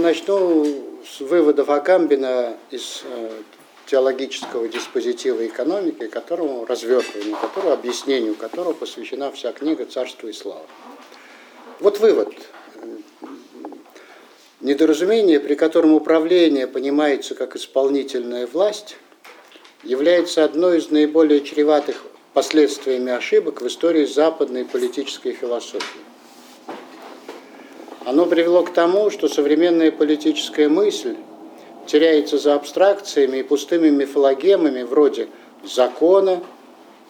начну с выводов Агамбина из э, теологического диспозитива экономики, которому развертыванию которого, объяснению которого посвящена вся книга «Царство и слава». Вот вывод. Недоразумение, при котором управление понимается как исполнительная власть, является одной из наиболее чреватых последствиями ошибок в истории западной политической философии. Оно привело к тому, что современная политическая мысль теряется за абстракциями и пустыми мифологемами вроде закона,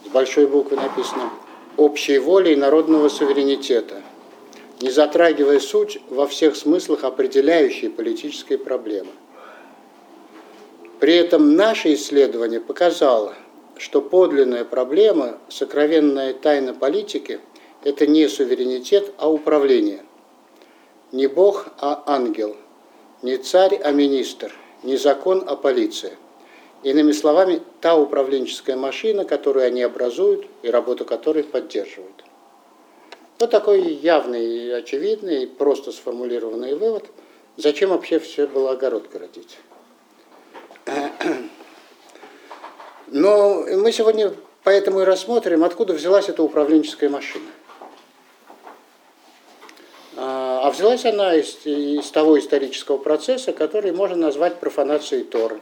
с большой буквы написано, общей воли и народного суверенитета, не затрагивая суть во всех смыслах определяющей политической проблемы. При этом наше исследование показало, что подлинная проблема, сокровенная тайна политики – это не суверенитет, а управление. Не Бог, а ангел. Не царь, а министр. Не закон, а полиция. Иными словами, та управленческая машина, которую они образуют и работу которой поддерживают. Вот такой явный, очевидный, просто сформулированный вывод. Зачем вообще все было огород городить? Но мы сегодня поэтому и рассмотрим, откуда взялась эта управленческая машина. А, взялась она из, из того исторического процесса, который можно назвать профанацией Торы.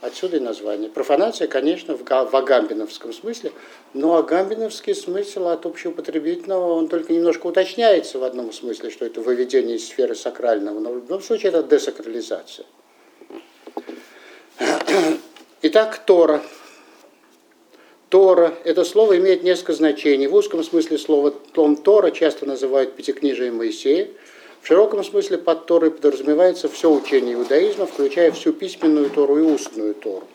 Отсюда и название. Профанация, конечно, в, в агамбиновском смысле, но агамбиновский смысл от общеупотребительного, он только немножко уточняется в одном смысле, что это выведение из сферы сакрального, но в любом случае это десакрализация. Итак, Тора. Тора – это слово имеет несколько значений. В узком смысле слова том Тора часто называют Пятикнижие Моисея. В широком смысле под Торой подразумевается все учение иудаизма, включая всю письменную Тору и устную Тору.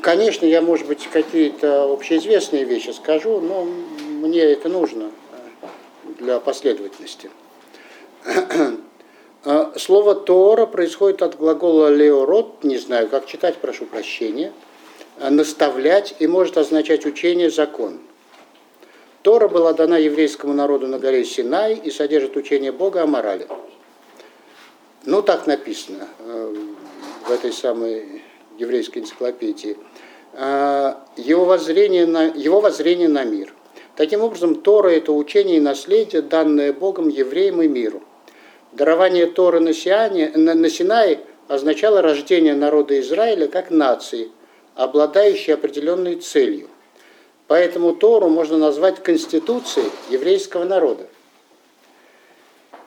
Конечно, я, может быть, какие-то общеизвестные вещи скажу, но мне это нужно для последовательности. А, слово Тора происходит от глагола леорот, не знаю, как читать, прошу прощения, наставлять и может означать учение, закон. Тора была дана еврейскому народу на горе Синай и содержит учение Бога о морали. Ну, так написано э, в этой самой еврейской энциклопедии. А, его воззрение на, его воззрение на мир. Таким образом, Тора – это учение и наследие, данное Богом евреям и миру. Дарование Торы на, Сиане, на, на Синае означало рождение народа Израиля как нации, обладающей определенной целью. Поэтому Тору можно назвать конституцией еврейского народа.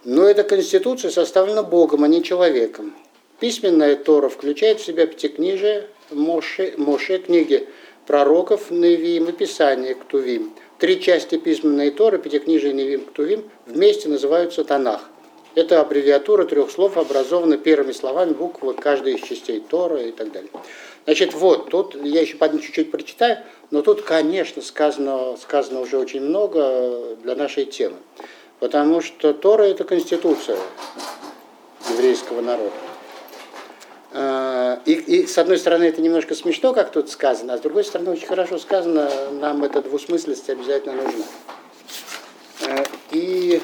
Но эта конституция составлена Богом, а не человеком. Письменная Тора включает в себя пятикнижие, Моше, Моше книги пророков Невиим и Писание Ктувим. Три части письменной Торы, пятикнижие Невиим Ктувим, вместе называются Танах – это аббревиатура трех слов, образована первыми словами буквы каждой из частей Тора и так далее. Значит, вот, тут я еще чуть-чуть прочитаю, но тут, конечно, сказано, сказано уже очень много для нашей темы. Потому что Тора – это конституция еврейского народа. А, и, и с одной стороны это немножко смешно, как тут сказано, а с другой стороны очень хорошо сказано, нам эта двусмысленность обязательно нужна. А, и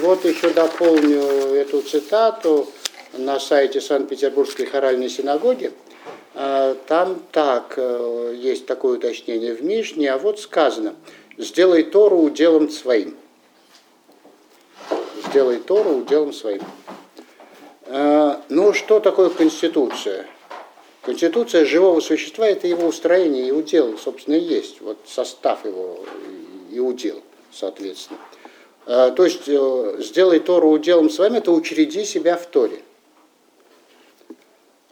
вот еще дополню эту цитату на сайте Санкт-Петербургской хоральной синагоги. А, там так, э, есть такое уточнение в Мишне, а вот сказано, сделай Тору уделом своим. Сделай Тору уделом своим. А, ну, что такое Конституция? Конституция живого существа – это его устроение и удел, собственно, и есть. Вот состав его и удел, соответственно. Э, то есть э, сделай Тору уделом своим, это учреди себя в Торе.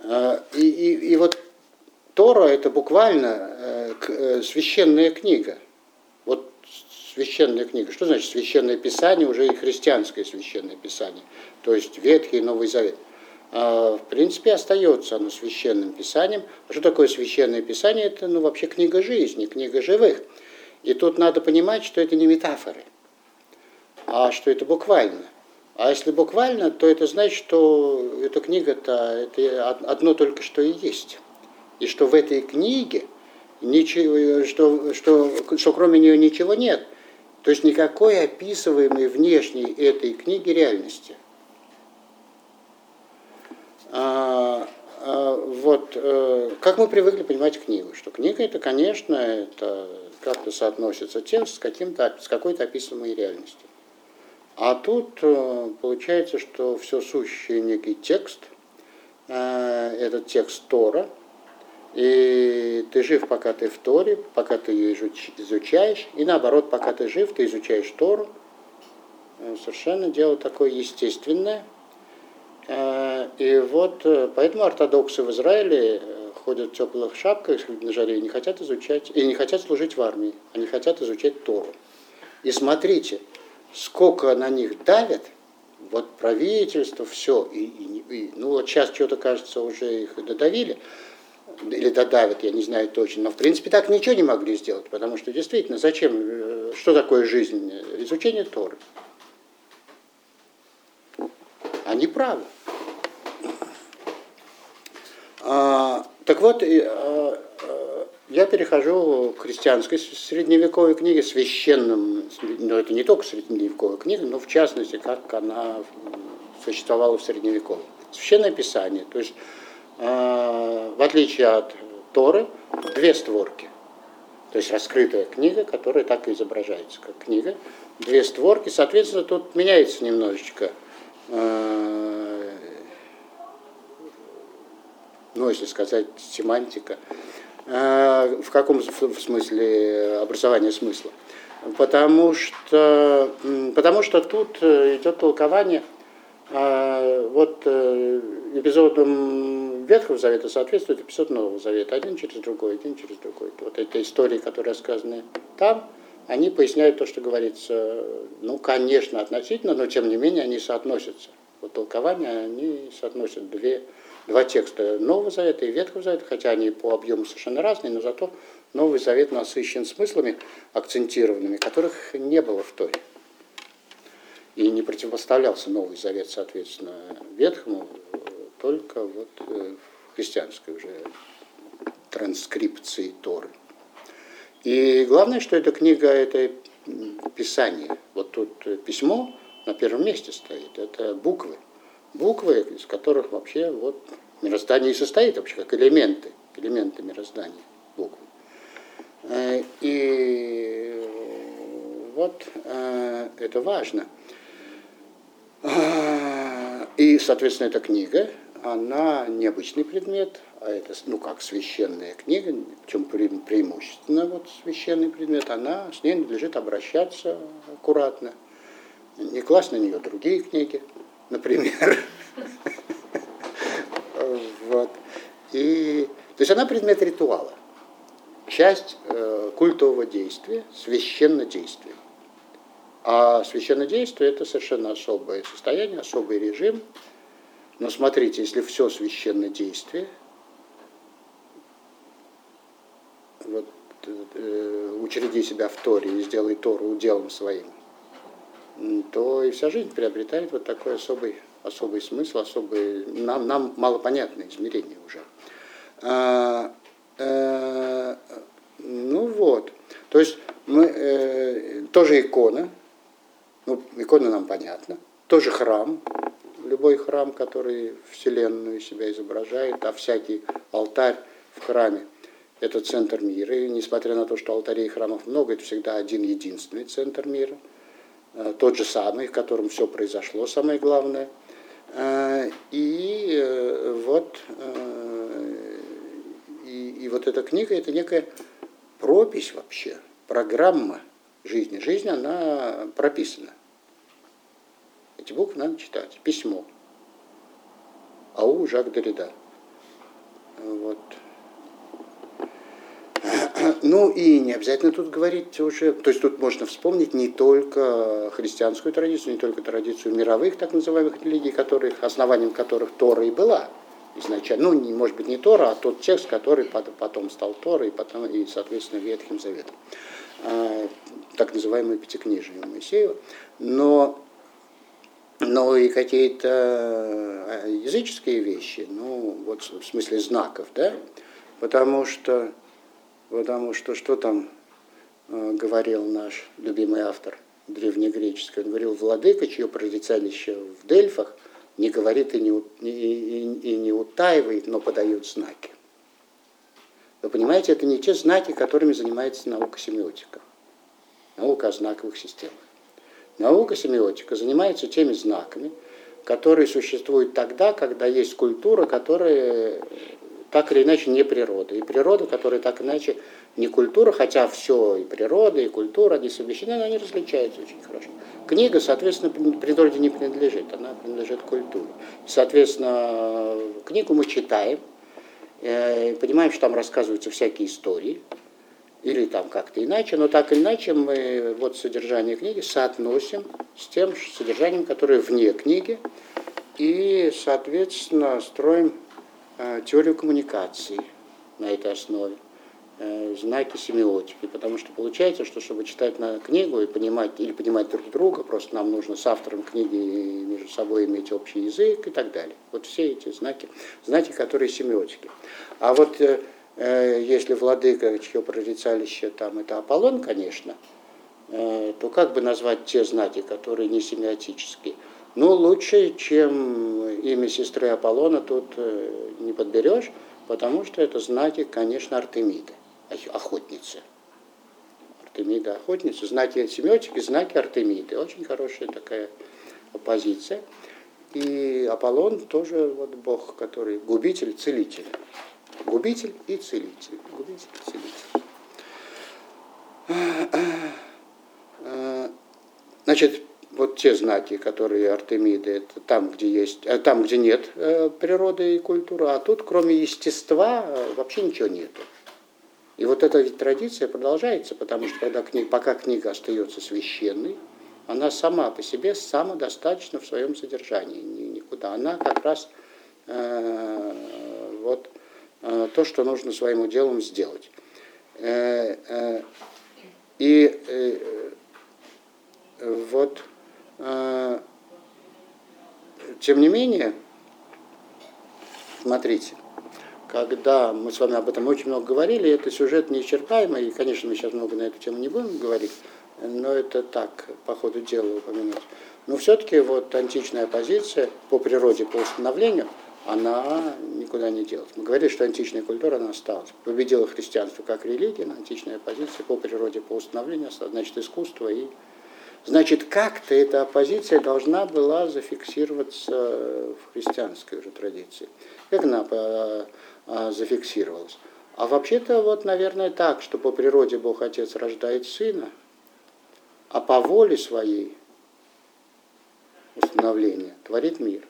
Э, и, и, и вот Тора это буквально священная книга. Вот священная книга. Что значит священное писание? Уже и христианское священное писание. То есть Ветхий и Новый Завет. В принципе, остается оно священным писанием. А что такое священное писание? Это ну, вообще книга жизни, книга живых. И тут надо понимать, что это не метафоры а что это буквально. А если буквально, то это значит, что эта книга-то это одно только что и есть. И что в этой книге ничего, что, что, что кроме нее ничего нет. То есть никакой описываемой внешней этой книги реальности. А, а, вот, э, как мы привыкли понимать книгу, что книга это, конечно, это как-то соотносится текст с, каким-то, с какой-то описываемой реальностью. А тут э, получается, что все сущее некий текст, э, этот текст Тора, и ты жив, пока ты в Торе, пока ты ее изучаешь, и наоборот, пока ты жив, ты изучаешь Тору. Э, совершенно дело такое естественное. И вот поэтому ортодоксы в Израиле ходят в теплых шапках на жаре и не хотят изучать, и не хотят служить в армии, они хотят изучать Тору. И смотрите, сколько на них давят, вот правительство, все, и, и, и ну вот сейчас что-то, кажется, уже их додавили, или додавят, я не знаю точно, но в принципе так ничего не могли сделать, потому что действительно, зачем, э, что такое жизнь? Изучение Торы. Они правы. А, так вот, а, а, я перехожу к христианской средневековой книге, священным, но это не только средневековая книга, но в частности, как она существовала в средневековье. Священное Писание, то есть Э, в отличие от Торы, две створки. То есть раскрытая книга, которая так и изображается, как книга. Две створки, соответственно, тут меняется немножечко, э, ну, если сказать, семантика. Э, в каком смысле образование смысла? Потому что, потому что тут идет толкование вот эпизодом Ветхого Завета соответствует эпизод Нового Завета. Один через другой, один через другой. Вот эти истории, которые рассказаны там, они поясняют то, что говорится, ну, конечно, относительно, но тем не менее они соотносятся. Вот толкования, они соотносят две, два текста Нового Завета и Ветхого Завета, хотя они по объему совершенно разные, но зато Новый Завет насыщен смыслами акцентированными, которых не было в Торе. И не противопоставлялся Новый Завет, соответственно, Ветхому, только вот э, в христианской уже транскрипции Торы. И главное, что эта книга – это писание. Вот тут письмо на первом месте стоит, это буквы. Буквы, из которых вообще вот мироздание и состоит вообще, как элементы, элементы мироздания, буквы. Э, и вот э, это важно. И, соответственно, эта книга, она необычный предмет, а это, ну, как священная книга, в чем преимущественно вот священный предмет, она, с ней надлежит обращаться аккуратно, не класть на нее другие книги, например. Вот. И, то есть она предмет ритуала, часть э, культового действия, священнодействия. А священнодействие – это совершенно особое состояние, особый режим – но смотрите, если все священное действие, вот, э, учреди себя в Торе и сделай Тору уделом своим, то и вся жизнь приобретает вот такой особый, особый смысл, особый, нам, нам малопонятное измерение уже. А, э, ну вот, то есть мы, э, тоже икона, ну, икона нам понятна, тоже храм, любой храм, который Вселенную себя изображает, а всякий алтарь в храме – это центр мира. И несмотря на то, что алтарей и храмов много, это всегда один единственный центр мира. Э, тот же самый, в котором все произошло, самое главное. Э, и э, вот, и, и вот эта книга – это некая пропись вообще, программа жизни. Жизнь, она прописана. Эти буквы надо читать. Письмо. Ау Жак Дорида. Вот. Ну и не обязательно тут говорить уже, то есть тут можно вспомнить не только христианскую традицию, не только традицию мировых так называемых религий, которых, основанием которых Тора и была изначально. Ну, не, может быть, не Тора, а тот текст, который потом стал Торой, и, потом, и соответственно, Ветхим Заветом. А, так называемое Пятикнижие Моисеева. Но но и какие-то э, языческие вещи, ну, вот в смысле знаков, да, потому что, потому что, что там э, говорил наш любимый автор древнегреческий, он говорил, владыка, чье прорицалище в Дельфах, не говорит и не, и, и, и не утаивает, но подает знаки. Вы понимаете, это не те знаки, которыми занимается наука семиотика. Наука о знаковых системах. Наука семиотика занимается теми знаками, которые существуют тогда, когда есть культура, которая так или иначе не природа. И природа, которая так иначе не культура, хотя все, и природа, и культура, они совмещены, но они различаются очень хорошо. Книга, соответственно, природе не принадлежит, она принадлежит культуре. Соответственно, книгу мы читаем, э, понимаем, что там рассказываются всякие истории, или там как-то иначе, но так или иначе мы вот содержание книги соотносим с тем содержанием, которое вне книги, и, соответственно, строим теорию коммуникации на этой основе. Э, знаки семиотики, потому что получается, что чтобы читать на книгу и понимать или понимать друг друга, просто нам нужно с автором книги между собой иметь общий язык и так далее. Вот все эти знаки, знаки, которые семиотики. А вот э, э если владыка, чье прорицалище там это Аполлон, конечно, э, то как бы назвать те знаки, которые не семиотические? Ну, лучше, чем имя сестры Аполлона тут э, не подберешь, потому что это знаки, конечно, Артемиды охотницы. Артемида охотница, знаки семиотики, знаки Артемиды. Очень хорошая такая оппозиция. И Аполлон тоже вот бог, который губитель, целитель. Губитель и целитель. Губитель и целитель. Значит, вот те знаки, которые Артемиды, это там, где есть, э, там, где нет э, природы и культуры, а тут, кроме естества, э, вообще ничего нету. И вот эта ведь традиция продолжается, потому что когда книга, пока книга остается священной, она сама по себе самодостаточна в своем содержании, никуда. Она как раз э, вот э, то, что нужно своим делом сделать. Э, э, и э, вот, тем не менее, смотрите, когда мы с вами об этом очень много говорили, это сюжет неисчерпаемый, и, конечно, мы сейчас много на эту тему не будем говорить, но это так, по ходу дела упомянуть. Но все-таки вот античная позиция по природе, по установлению, она никуда не делась. Мы говорили, что античная культура, она осталась. Победила христианство как религия, но античная позиция по природе, по установлению, значит, искусство и Значит, как-то эта оппозиция должна была зафиксироваться в христианской уже традиции. Как она а, зафиксировалась. А вообще-то вот, наверное, так, что по природе Бог Отец рождает Сына, а по воле своей установления творит мир.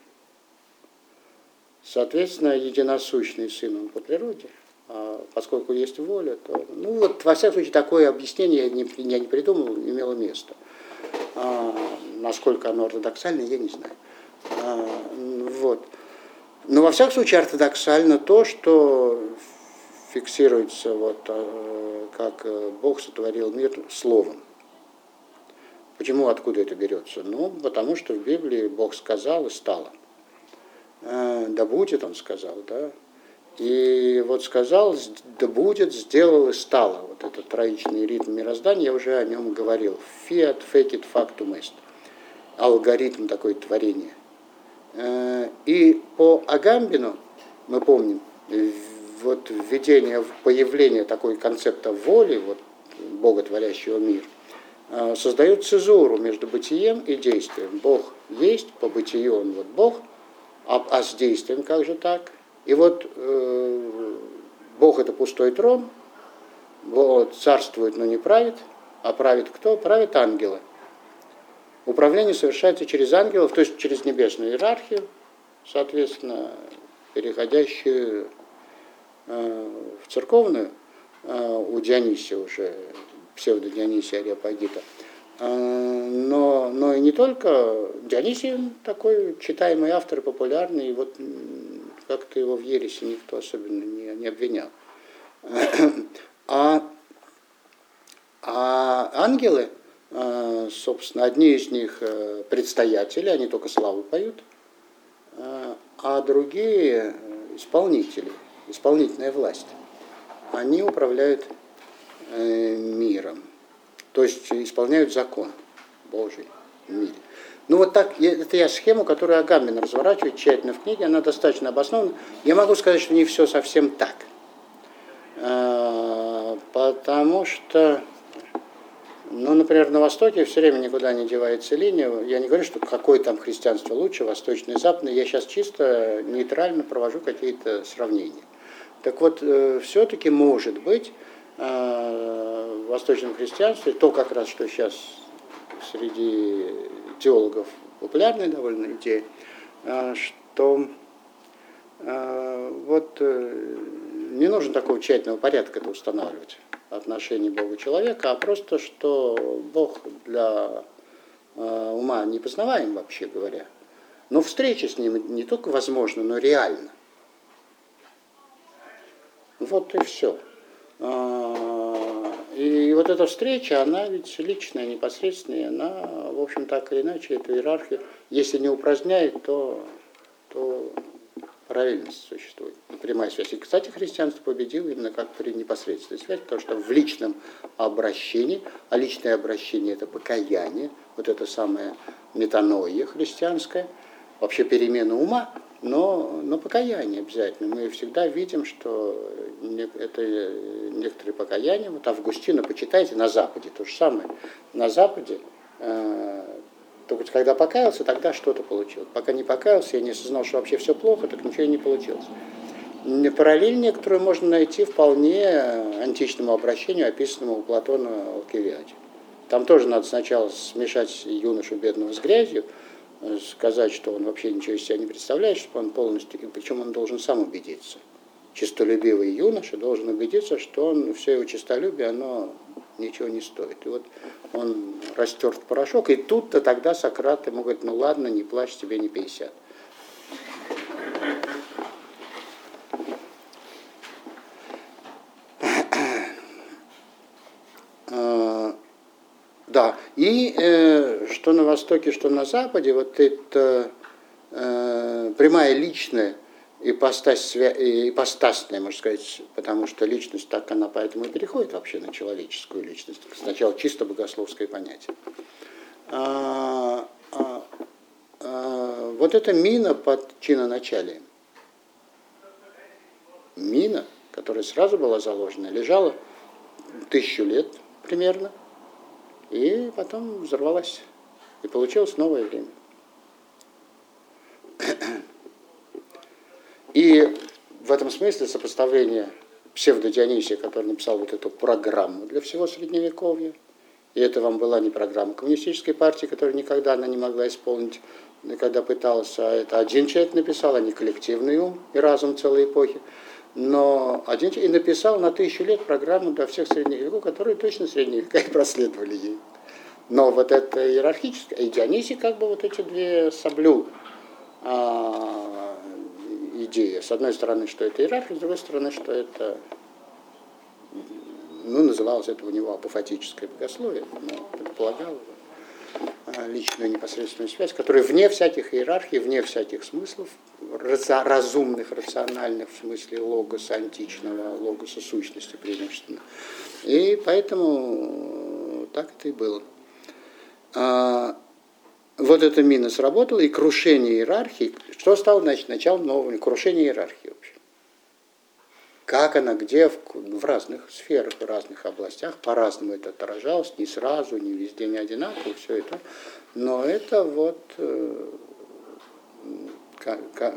Соответственно, единосущный Сын он по природе, а поскольку есть воля, то, ну вот, во всяком случае, такое объяснение я не, я не придумал, имело место. А, насколько оно ортодоксально, я не знаю. А, вот. Но во всяком случае ортодоксально то, что фиксируется, вот, э, как э, Бог сотворил мир словом. Почему, откуда это берется? Ну, потому что в Библии Бог сказал и стало. Э, да будет, он сказал, да. И вот сказал, да будет, сделал и стало. Вот этот троичный ритм мироздания, я уже о нем говорил. Fiat, fake it, factum est. Алгоритм такой творения. Э, и по Агамбину, мы помним, вот введение, появление такой концепта воли, вот Бога, творящего мир, э, создает цезуру между бытием и действием. Бог есть, по бытию он вот Бог, а, а с действием как же так? И вот э, Бог это пустой трон, Бог царствует, но не правит, а правит кто? Правит ангелы. Управление совершается через ангелов, то есть через небесную иерархию, соответственно, переходящую э, в церковную, э, у Дионисия уже, псевдо-Дионисия Ариапагита. Э, но, но и не только. Дионисий такой читаемый автор, популярный, и вот как-то его в ересе никто особенно не, не обвинял. А, а ангелы, Э, собственно, одни из них э, предстоятели, они только славу поют, э, а другие исполнители, исполнительная власть. Они управляют миром, то есть исполняют закон Божий. мире. Ну вот так, это я схему, которую Агамбин разворачивает тщательно в книге, она достаточно обоснована. Я могу сказать, что не все совсем так. А, потому что, ну, например, на Востоке все время никуда не девается линия. Я не говорю, что какое там христианство лучше, восточное, западное. Я сейчас чисто нейтрально провожу какие-то сравнения. Так вот, э, все-таки может быть э, в восточном христианстве то как раз, что сейчас среди теологов популярная довольно идея, э, что вот не нужно такого тщательного порядка это устанавливать отношений Бога и человека, а просто, что Бог для ума не познаваем, вообще говоря. Но встреча с ним не только возможна, но реально. Вот и все. И вот эта встреча, она ведь личная, непосредственная, она, в общем, так или иначе, эту иерархию, если не упраздняет, то, то параллельность существует, прямая связь. И, кстати, христианство победило именно как при непосредственной связи, потому что в личном обращении, а личное обращение – это покаяние, вот это самое метаноия христианское, вообще перемена ума – но, но покаяние обязательно. Мы всегда видим, что это некоторые покаяния. Вот Августина, почитайте, на Западе то же самое. На Западе, э, только когда покаялся, тогда что-то получил. Пока не покаялся, я не осознал, что вообще все плохо, так ничего и не получилось. Параллель некоторую можно найти вполне античному обращению, описанному у Платона в. Там тоже надо сначала смешать юношу бедного с грязью, сказать, что он вообще ничего из себя не представляет, чтобы он полностью, и причем он должен сам убедиться. Чистолюбивый юноша должен убедиться, что он, все его чистолюбие, оно ничего не стоит. И вот он растер в порошок, и тут-то тогда Сократ ему говорит, ну ладно, не плачь, тебе не 50. Да, и э, что на Востоке, что на Западе, вот это э, прямая личная ипостась, ипостасная, можно сказать, потому что личность так она поэтому и переходит вообще на человеческую личность. Сначала чисто богословское понятие. А, а, а, вот эта мина под чиноначалием. Мина, которая сразу была заложена, лежала тысячу лет примерно – и потом взорвалась. И получилось новое время. И в этом смысле сопоставление псевдодионисия, который написал вот эту программу для всего Средневековья, и это вам была не программа коммунистической партии, которую никогда она не могла исполнить, когда пыталась, а это один человек написал, а не коллективный ум и разум целой эпохи. Но один и написал на тысячу лет программу для всех средних веков, которые точно средние века и проследовали ей. Но вот это иерархическое, и Дионисий как бы вот эти две соблюл а, идеи. С одной стороны, что это иерархия, с другой стороны, что это, ну, называлось это у него апофатическое богословие, но предполагало а, личную непосредственную связь, которая вне всяких иерархий, вне всяких смыслов, разумных, рациональных, в смысле логоса античного, логоса сущности преимущественно. И поэтому так это и было. А, вот эта мина сработала, и крушение иерархии, что стало значит, началом нового, крушение иерархии. Как она, где, в, в разных сферах, в разных областях, по-разному это отражалось, не сразу, не везде, не одинаково, все это. Но это вот э,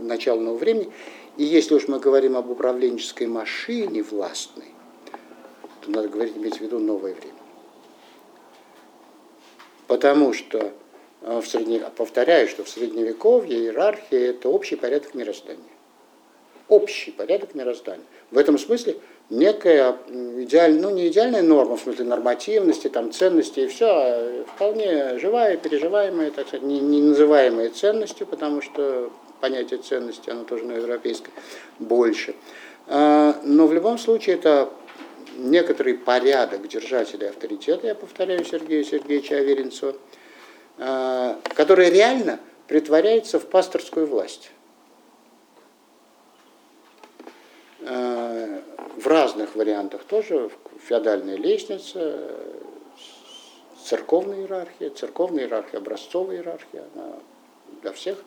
начало нового времени. И если уж мы говорим об управленческой машине властной, то надо говорить, иметь в виду новое время. Потому что, э, в средне... повторяю, что в Средневековье иерархия – это общий порядок мироздания. Общий порядок мироздания. В этом смысле некая идеальная, ну не идеальная норма, в смысле нормативности, там, ценности и все, а вполне живая, переживаемая, так сказать, не, не называемая ценностью, потому что понятие ценности, оно тоже на европейское, больше. А, но в любом случае это некоторый порядок держателей авторитета, я повторяю Сергея Сергеевича Аверинцева, а, который реально притворяется в пасторскую власть. В разных вариантах тоже, феодальная лестница, церковная иерархия, церковная иерархия, образцовая иерархия, она для всех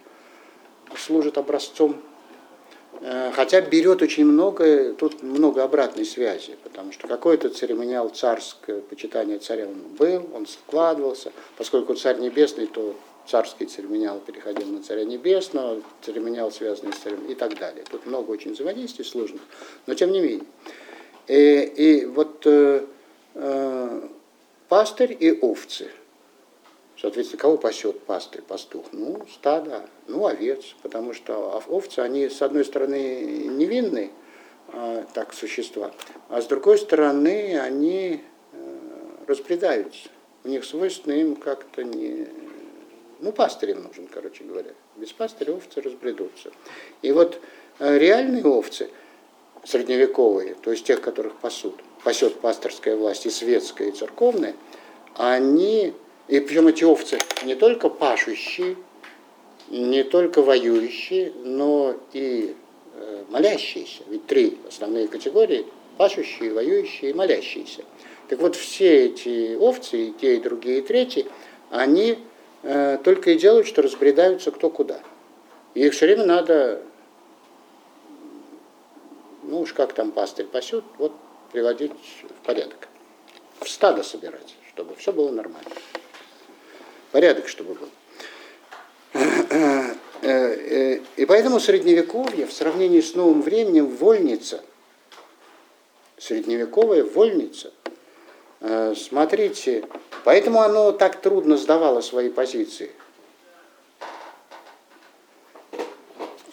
служит образцом. Э, хотя берет очень много, тут много обратной связи, потому что какой-то церемониал царское, почитание царя он был, он складывался, поскольку царь небесный, то царский церемониал переходил на царя небесного, церемониал, связанный с царем и так далее. Тут много очень взаимодействий сложных, но тем не менее. И, э, и вот э, э, пастырь и овцы. Соответственно, кого пасет пастырь, пастух? Ну, стадо, ну, овец, потому что овцы, они, с одной стороны, невинные, э, так, существа, а с другой стороны, они э, разбредаются. У них свойственно им как-то не, ну, пастырь нужен, короче говоря. Без пастыря овцы разбредутся. И вот э, реальные овцы, средневековые, то есть тех, которых пасут, пасет пасторская власть и светская, и церковная, они, и причем эти овцы не только пашущие, не только воюющие, но и э, молящиеся. Ведь три основные категории – пашущие, воюющие и молящиеся. Так вот, все эти овцы, и те, и другие, и третьи, они Э, только и делают, что разбредаются кто куда. И их все время надо, ну уж как там пастырь пасет, вот приводить в порядок. В стадо собирать, чтобы все было нормально. Порядок, чтобы был. Э, э, и поэтому средневековье в сравнении с новым временем вольница, средневековая вольница – смотрите, поэтому оно так трудно сдавало свои позиции.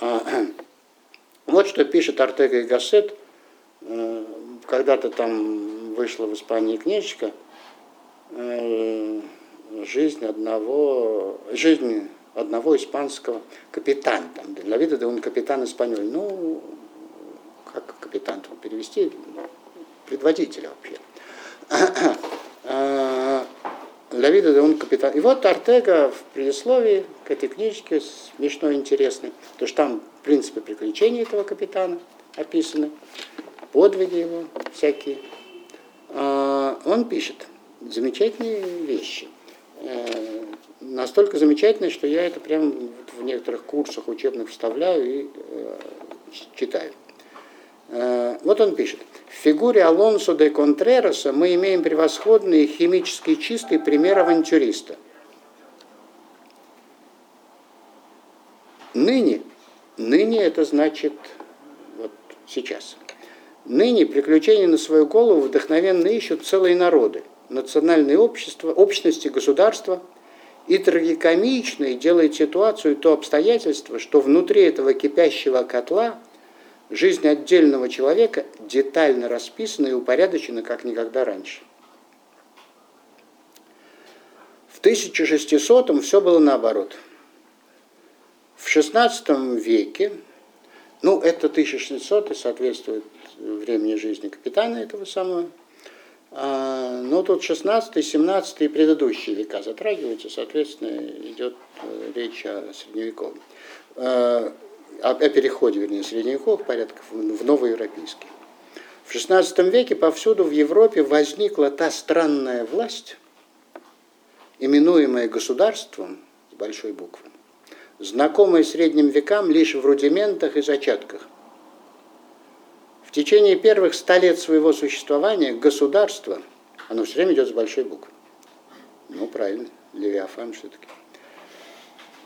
А, вот что пишет Артега и Гассет. Э, когда-то там вышла в Испании книжечка э, «Жизнь одного, жизнь одного испанского капитана». Там, для вида да он капитан испаньоль. Ну, как капитан перевести? Предводителя вообще. Давида, да он капитан. И вот Артега в предисловии к этой книжке, смешно интересный, то что там, в принципе, приключения этого капитана описаны, подвиги его всякие. А, он пишет замечательные вещи. Э, настолько замечательные, что я это прямо в некоторых курсах учебных вставляю и э, читаю. Э, вот он пишет. В фигуре Алонсо де Контрероса мы имеем превосходный химически чистый пример авантюриста. Ныне, ныне это значит вот сейчас. Ныне приключения на свою голову вдохновенно ищут целые народы, национальные общества, общности, государства, и трагикомичной делает ситуацию то обстоятельство, что внутри этого кипящего котла – Жизнь отдельного человека детально расписана и упорядочена, как никогда раньше. В 1600-м все было наоборот. В 16 веке, ну это 1600 соответствует времени жизни капитана этого самого, а, но тут 16, 17 и предыдущие века затрагиваются, соответственно, идет э, речь о средневековом. О, о переходе, вернее, средневековых порядков в новоевропейский. В XVI веке повсюду в Европе возникла та странная власть, именуемая государством с большой буквы, знакомая средним векам лишь в рудиментах и зачатках. В течение первых ста лет своего существования государство, оно все время идет с большой буквы. Ну, правильно, Левиафан все-таки.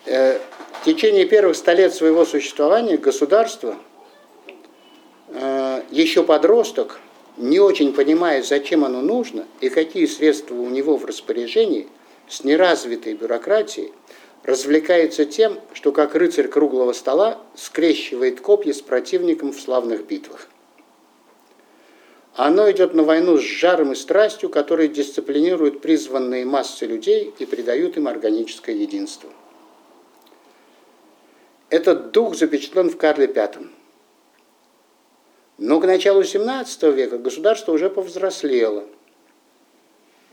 Э, в течение первых ста лет своего существования государство, э, еще подросток, не очень понимая, зачем оно нужно и какие средства у него в распоряжении, с неразвитой бюрократией, развлекается тем, что как рыцарь круглого стола скрещивает копья с противником в славных битвах. Оно идет на войну с жаром и страстью, которые дисциплинируют призванные массы людей и придают им органическое единство. Этот дух запечатлен в Карле V. Но к началу XVII века государство уже повзрослело,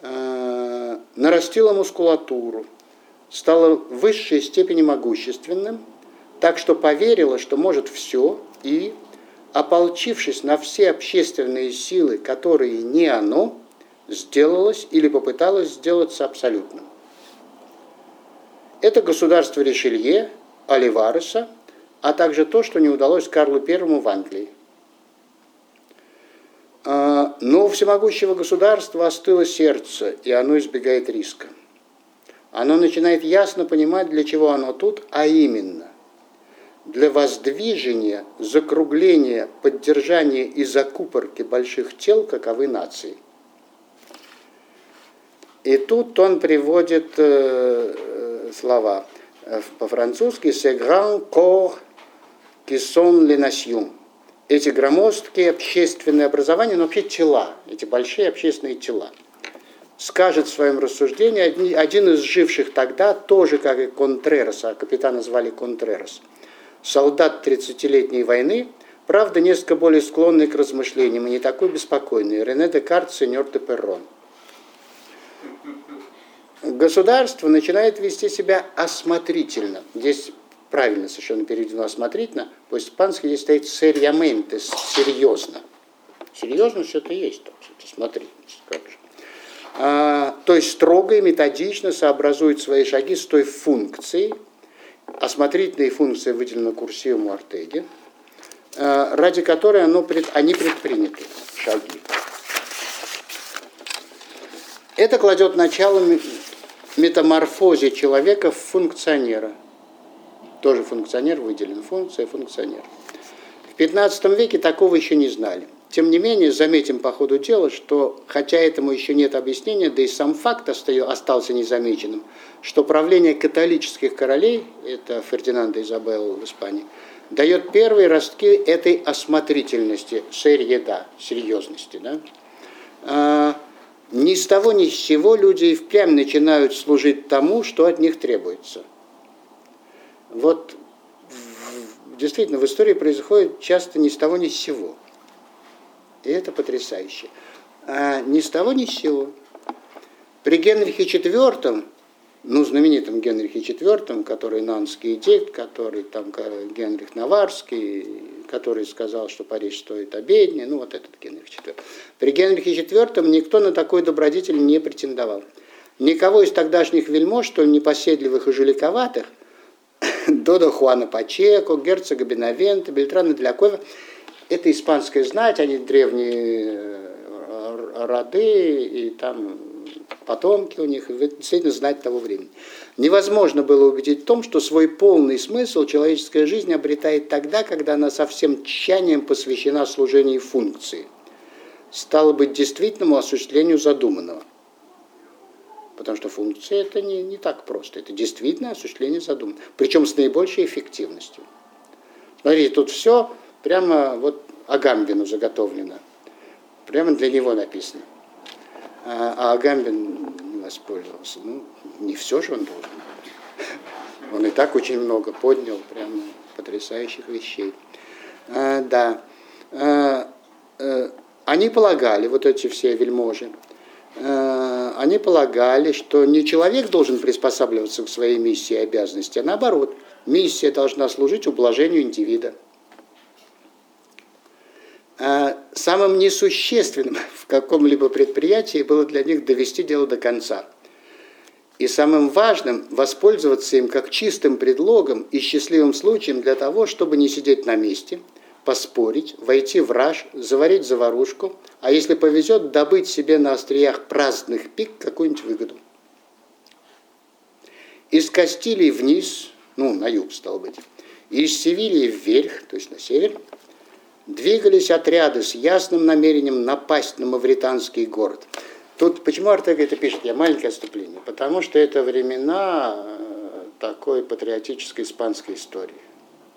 э, нарастило мускулатуру, стало в высшей степени могущественным, так что поверило, что может все, и, ополчившись на все общественные силы, которые не оно, сделалось или попыталось сделаться абсолютным. Это государство Ришелье, Оливареса, а также то, что не удалось Карлу I в Англии. А, но у всемогущего государства остыло сердце, и оно избегает риска. Оно начинает ясно понимать, для чего оно тут, а именно для воздвижения, закругления, поддержания и закупорки больших тел, каковы нации. И тут он приводит э, э слова по-французски «c'est grand corps qui sont les nations». Эти громоздкие общественные образования, но вообще тела, эти большие общественные тела. Скажет в своем рассуждении один из живших тогда, тоже как и Контрерос, а капитана звали Контрерос – солдат 30-летней войны, правда, несколько более склонный к размышлениям и не такой беспокойный, Рене Декарт, сеньор де Перрон. Государство начинает вести себя осмотрительно. Здесь правильно совершенно переведено осмотрительно, по-испански здесь стоит серьяменте, серьезно. Серьезно это есть, это смотрительность, как же. А, то есть строго и методично сообразует свои шаги с той функцией, осмотрительные функции выделены курсивом у Артеги, э, ради которой оно, они предприняты, шаги. Это кладет начало метаморфозе человека в функционера. Тоже функционер выделен, функция, функционер. В 15 веке такого еще не знали. Тем не менее, заметим по ходу дела, что, хотя этому еще нет объяснения, да и сам факт остался незамеченным, что правление католических королей, это Фердинанда и Изабелла в Испании, дает первые ростки этой осмотрительности, серьезности. Да? Ни с того ни с сего люди и впрямь начинают служить тому, что от них требуется. Вот действительно в истории происходит часто ни с того ни с сего. И это потрясающе. А ни с того ни с сего. При Генрихе IV ну, знаменитым Генрихе IV, который нанский эдикт, который там Генрих Наварский, который сказал, что Париж стоит обеднее, ну, вот этот Генрих IV. При Генрихе IV никто на такой добродетель не претендовал. Никого из тогдашних вельмож, столь непоседливых и жуликоватых, Додо Хуана Пачеко, герцога Бенавента, Бельтрана Делякова, это испанская знать, они древние э, роды, и там потомки у них, действительно знать того времени. Невозможно было убедить в том, что свой полный смысл человеческая жизнь обретает тогда, когда она со всем тщанием посвящена служению функции. Стало быть, действительному осуществлению задуманного. Потому что функция это не, не так просто. Это действительно осуществление задуманного. Причем с наибольшей эффективностью. Смотрите, тут все прямо вот Агамбину заготовлено. Прямо для него написано. А, а Агамбин не воспользовался. Ну, не все же он должен. Он и так очень много поднял, прям потрясающих вещей. А, да. А, а, они полагали, вот эти все вельможи, а, они полагали, что не человек должен приспосабливаться к своей миссии и обязанности, а наоборот, миссия должна служить ублажению индивида. А самым несущественным в каком-либо предприятии было для них довести дело до конца. И самым важным воспользоваться им как чистым предлогом и счастливым случаем для того, чтобы не сидеть на месте, поспорить, войти в раж, заварить заварушку, а если повезет, добыть себе на остриях праздных пик какую-нибудь выгоду. Из Кастилии вниз, ну, на юг, стал быть, из Севильи вверх, то есть на север – двигались отряды с ясным намерением напасть на мавританский город. Тут почему Артега это пишет? Я маленькое отступление. Потому что это времена э, такой патриотической испанской истории.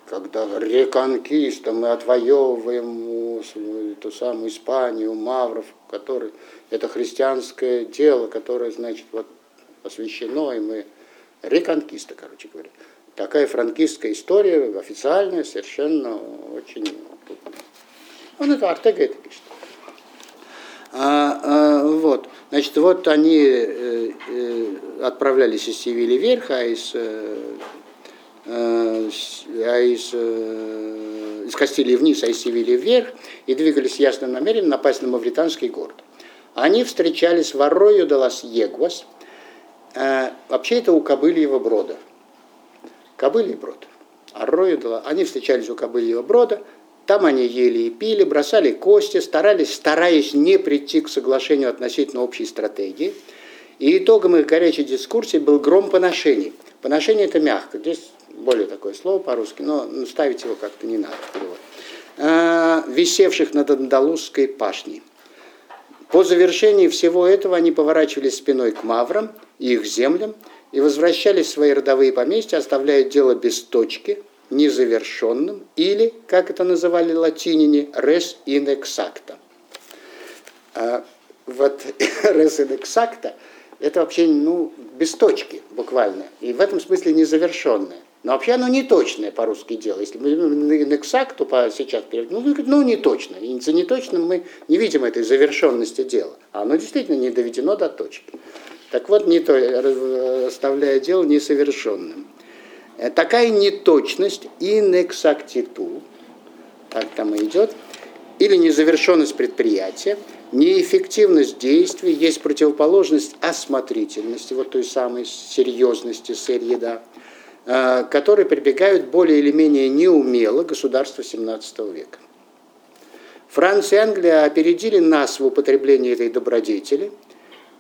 Когда реконкиста мы отвоевываем ту самую Испанию, мавров, который это христианское дело, которое, значит, вот освящено, и мы реконкиста, короче говоря. Такая франкистская история, официальная, совершенно очень он это Артега это пишет. А, а, вот, значит, вот они э, э, отправлялись из Севили вверх, а из, э, э, а из, э, из Кастилии вниз, а из Севили вверх, и двигались ясным намерением напасть на мавританский город. Они встречались в Аррою де лас Егуас. Э, вообще это у Кобыльева Брода. Кобыльев Брод. Аррою де Они встречались у Кобыльева Брода. Там они ели и пили, бросали кости, старались, стараясь не прийти к соглашению относительно общей стратегии. И итогом их горячей дискуссии был гром поношений. Поношение это мягко. Здесь более такое слово по-русски, но ставить его как-то не надо. Перевод. А, висевших над Андалузской пашней. По завершении всего этого они поворачивались спиной к маврам и их землям и возвращались в свои родовые поместья, оставляя дело без точки, незавершенным, или, как это называли латинине, res in exacta. А, вот res in exacta – это вообще ну, без точки буквально, и в этом смысле незавершенное. Но вообще оно не точное по-русски дело. Если мы инексак, то по, сейчас ну, ну не точно. И за неточным мы не видим этой завершенности дела. А оно действительно не доведено до точки. Так вот, не то, оставляя дело несовершенным. Э, такая неточность, инексактиту, так там и идет, или незавершенность предприятия, неэффективность действий есть противоположность осмотрительности, вот той самой серьезности сырьеда, Э, которые прибегают более или менее неумело государства XVII века. Франция и Англия опередили нас в употреблении этой добродетели,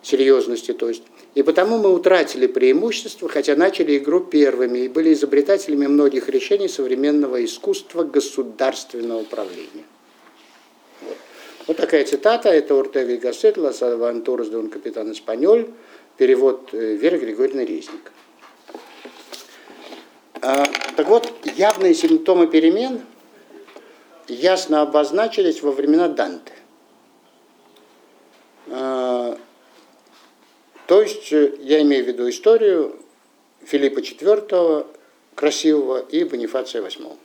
серьезности, то есть, и потому мы утратили преимущество, хотя начали игру первыми и были изобретателями многих решений современного искусства государственного управления. Вот, вот такая цитата, это Ортега и Гассет, «Лас авантурас un капитан Испаньоль», перевод э, Веры Григорьевны Резник. А, так вот, явные симптомы перемен ясно обозначились во времена Данте. То есть, э, я имею в виду историю Филиппа IV, красивого, и Бонифация VIII.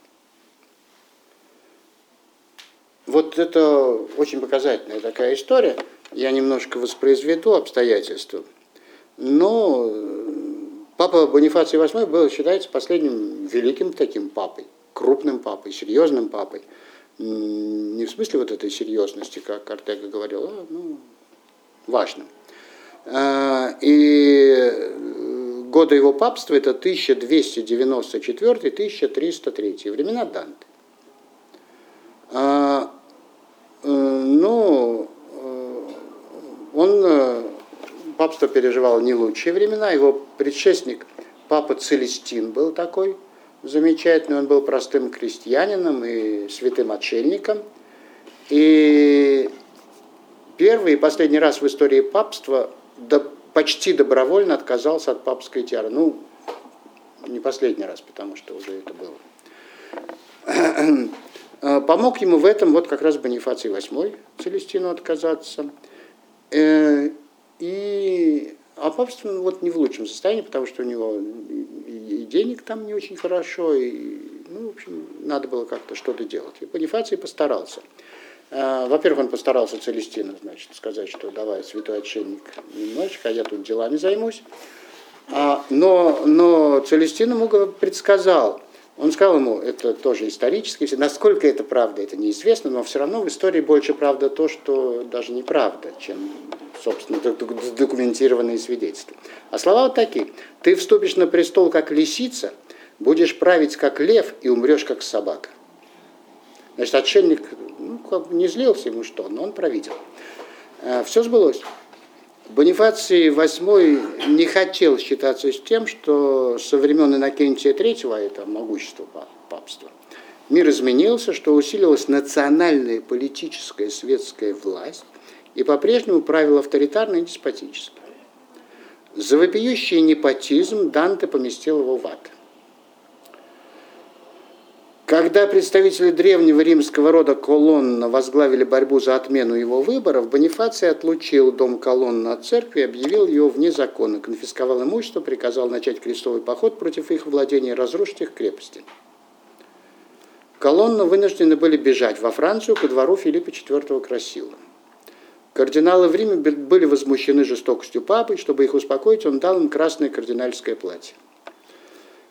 Вот это очень показательная такая история. Я немножко воспроизведу обстоятельства. Но Папа Бонифаций VIII был, считается последним великим таким папой, крупным папой, серьезным папой. Не в смысле вот этой серьезности, как Артега говорил, а ну, важным. А, и годы его папства это 1294-1303, времена Данте. А, э, ну, э, он э, папство переживало не лучшие времена. Его предшественник, папа Целестин, был такой замечательный. Он был простым крестьянином и святым отшельником. И первый и последний раз в истории папства до, почти добровольно отказался от папской тиары. Ну, не последний раз, потому что уже это было. Помог ему в этом вот как раз Бонифаций VIII, Целестину отказаться. Э, и, а папство ну, вот не в лучшем состоянии, потому что у него и, денег там не очень хорошо, и, ну, в общем, надо было как-то что-то делать. И Бонифаций постарался. А, во-первых, он постарался Целестину, значит, сказать, что давай, святой отшельник, немножечко, а я тут делами займусь. А, но, но Целестин ему предсказал, он сказал ему, это тоже исторически, насколько это правда, это неизвестно, но все равно в истории больше правда то, что даже неправда, чем собственно, документированные свидетельства. А слова вот такие. Ты вступишь на престол как лисица, будешь править как лев и умрешь как собака. Значит, отшельник как бы не злился ему что, но он провидел. А, Все сбылось. Бонифаций VIII не хотел считаться с тем, что со времен Иннокентия III, а это могущество папства, мир изменился, что усилилась национальная политическая светская власть, и по-прежнему правил авторитарно и деспотически. За вопиющий непотизм Данте поместил его в ад. Когда представители древнего римского рода Колонна возглавили борьбу за отмену его выборов, Бонифаций отлучил дом Колонна от церкви и объявил его вне закона, конфисковал имущество, приказал начать крестовый поход против их владения и разрушить их крепости. Колонна вынуждены были бежать во Францию ко двору Филиппа IV Красивого. Кардиналы в Риме были возмущены жестокостью папы, чтобы их успокоить, он дал им красное кардинальское платье.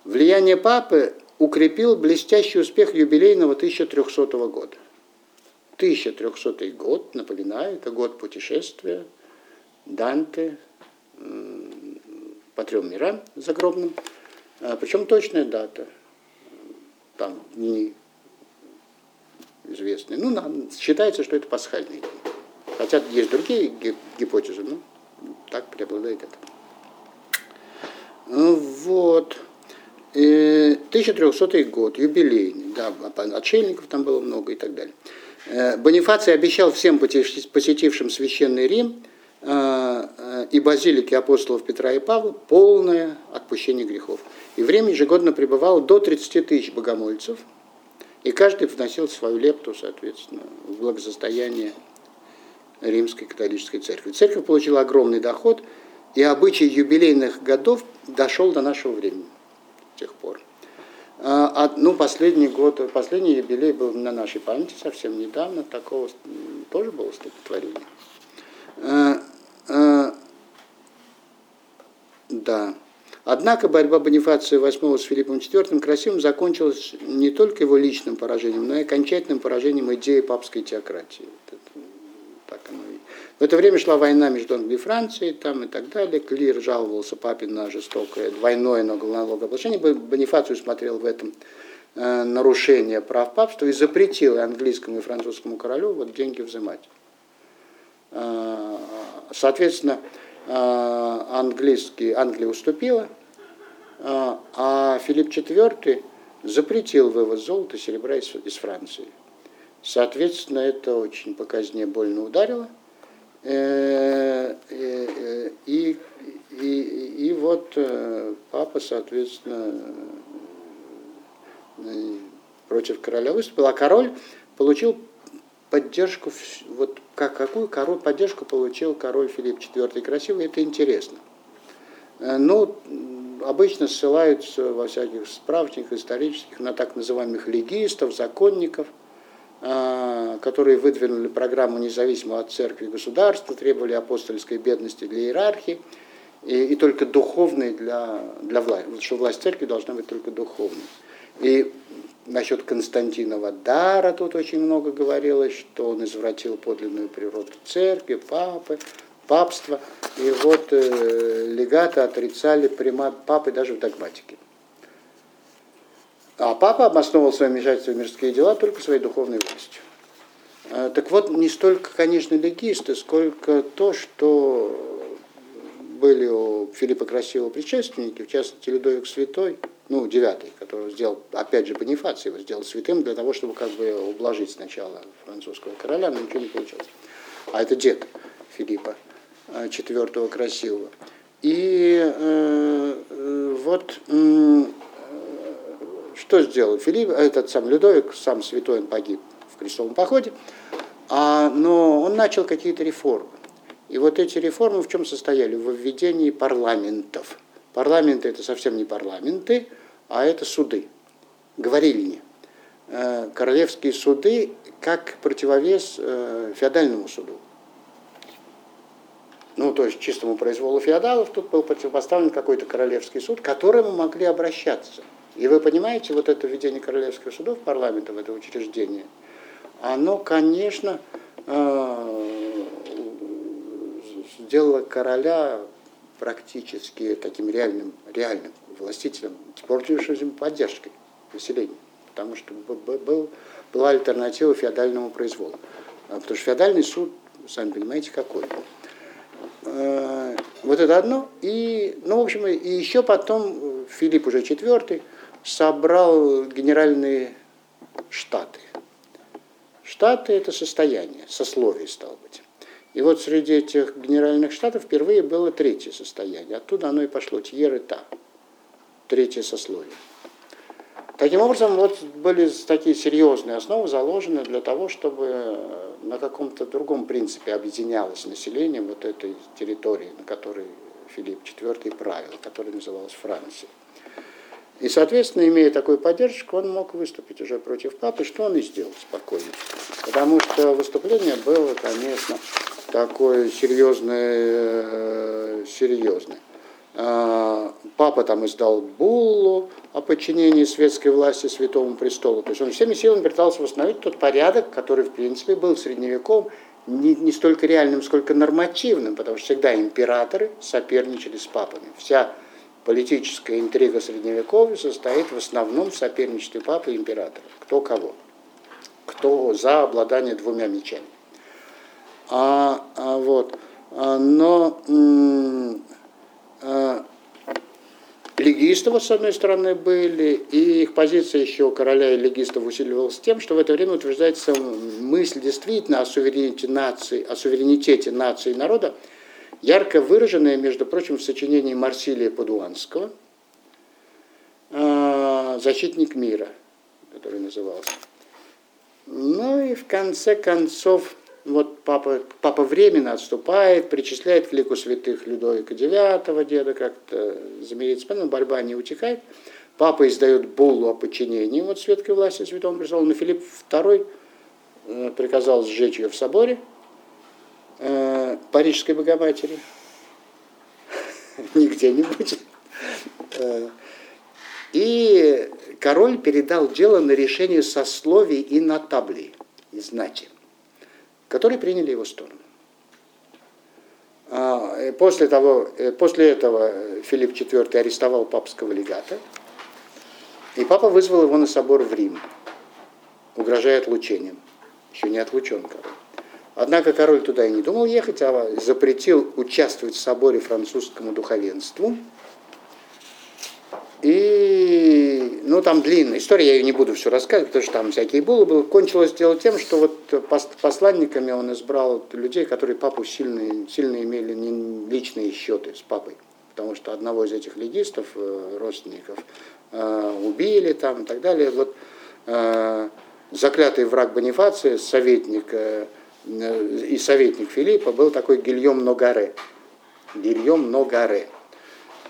Влияние папы укрепил блестящий успех юбилейного 1300 года. 1300 год, напоминаю, это год путешествия Данте по трем мирам загробным. А, Причем точная дата. Там дни известные. Ну, считается, что это пасхальный день. Хотя есть другие гипотезы, но так преобладает это. Вот. 1300 год, юбилейный, да, отшельников там было много и так далее. Э, Бонифаций обещал всем посетившим священный Рим э, э, и базилики апостолов Петра и Павла полное отпущение грехов. И время ежегодно пребывало до 30 тысяч богомольцев, и каждый вносил свою лепту, соответственно, в благосостояние Римской католической церкви. Церковь получила огромный доход, и обычай юбилейных годов дошел до нашего времени тех пор. А, ну, последний год, последний юбилей был на нашей памяти совсем недавно, такого тоже было стихотворение. А, а, да. Однако борьба Бонифация VIII с Филиппом IV красивым закончилась не только его личным поражением, но и окончательным поражением идеи папской теократии. В это время шла война между Англией и Францией там, и так далее. Клир жаловался папе на жестокое двойное налогообложение. Бонифацию смотрел в этом э, нарушение прав папства и запретил английскому и французскому королю вот деньги взимать. Э, соответственно, э, английский, Англия уступила, э, а Филипп IV запретил вывоз золота и серебра из, из Франции. Соответственно, это очень показнее больно ударило. Э, э, и, и, и вот э, папа, соответственно, против короля выступил, а король получил поддержку, вот как, какую король, поддержку получил король Филипп IV Красивый, это интересно. Ну, обычно ссылаются во всяких справочниках исторических на так называемых легистов, законников – которые выдвинули программу независимого от церкви и государства, требовали апостольской бедности для иерархии и, и только духовной для, для власти, что власть церкви должна быть только духовной. И насчет Константинова дара тут очень много говорилось, что он извратил подлинную природу церкви, папы, папства. И вот э, легаты отрицали прима папы даже в догматике. А папа обосновывал свое вмешательство в мирские дела только своей духовной властью. А, так вот, не столько, конечно, легисты, сколько то, что были у Филиппа Красивого предшественники, в частности, Людовик Святой, ну, девятый, который сделал, опять же, Бонифаций его сделал святым для того, чтобы как бы ублажить сначала французского короля, но ничего не получилось. А это дед Филиппа IV а, Красивого. И э, э, вот э, что сделал Филипп, этот сам Людовик, сам святой, он погиб в крестовом походе, а, но он начал какие-то реформы. И вот эти реформы в чем состояли? В введении парламентов. Парламенты это совсем не парламенты, а это суды, говорильни. Э, королевские суды как противовес э, феодальному суду. Ну, то есть чистому произволу феодалов тут был противопоставлен какой-то королевский суд, к которому могли обращаться. И вы понимаете, вот это введение королевских судов парламента в это учреждение, оно, конечно, э, сделало короля практически таким реальным, реальным властителем, пользующимся поддержкой населения, потому что был, была альтернатива феодальному произволу. А потому что феодальный суд, сами понимаете, какой. Э, вот это одно. И, ну, в общем, и еще потом Филипп уже четвертый, собрал генеральные штаты. Штаты – это состояние, сословие, стало быть. И вот среди этих генеральных штатов впервые было третье состояние. Оттуда оно и пошло, тьер и та, третье сословие. Таким образом, вот были такие серьезные основы заложены для того, чтобы на каком-то другом принципе объединялось население вот этой территории, на которой Филипп IV правил, которая называлась Францией. И, соответственно, имея такую поддержку, он мог выступить уже против папы, что он и сделал спокойно. Потому что выступление было, конечно, такое серьезное, э, серьезное. А, папа там издал буллу о подчинении светской власти Святому Престолу. То есть он всеми силами пытался восстановить тот порядок, который, в принципе, был в средневековом не, не столько реальным, сколько нормативным, потому что всегда императоры соперничали с папами. Вся политическая интрига Средневековья состоит в основном в соперничестве папы и императора. Кто кого. Кто за обладание двумя мечами. А, а вот, а, но а, легистов, с одной стороны, были, и их позиция еще короля и легистов усиливалась тем, что в это время утверждается мысль действительно о суверенитете нации, о суверенитете нации и народа, ярко выраженная, между прочим, в сочинении Марсилия Падуанского а, «Защитник мира», который назывался. Ну и в конце концов, вот папа, папа временно отступает, причисляет к лику святых Людовика IX, деда как-то замириться, но борьба не утихает. Папа издает буллу о подчинении вот светской власти святому престолу, но Филипп II э, приказал сжечь ее в соборе э, Парижской Богоматери, не где-нибудь. Э, и король передал дело на решение сословий и нотаблей, и знати которые приняли его сторону. А, после, того, э, после этого Филипп IV арестовал папского легата, и папа вызвал его на собор в Рим, угрожая отлучением. Еще не отлучен король. Однако король туда и не думал ехать, а запретил участвовать в соборе французскому духовенству – и, ну, там длинная история, я ее не буду все рассказывать, потому что там всякие булы было. Кончилось дело тем, что вот посланниками он избрал людей, которые папу сильно, сильно имели личные счеты с папой. Потому что одного из этих легистов, э, родственников, э, убили там и так далее. Вот э, заклятый враг Бонифация, советник и советник Филиппа был такой Гильем Ногаре. Гильем Ногаре.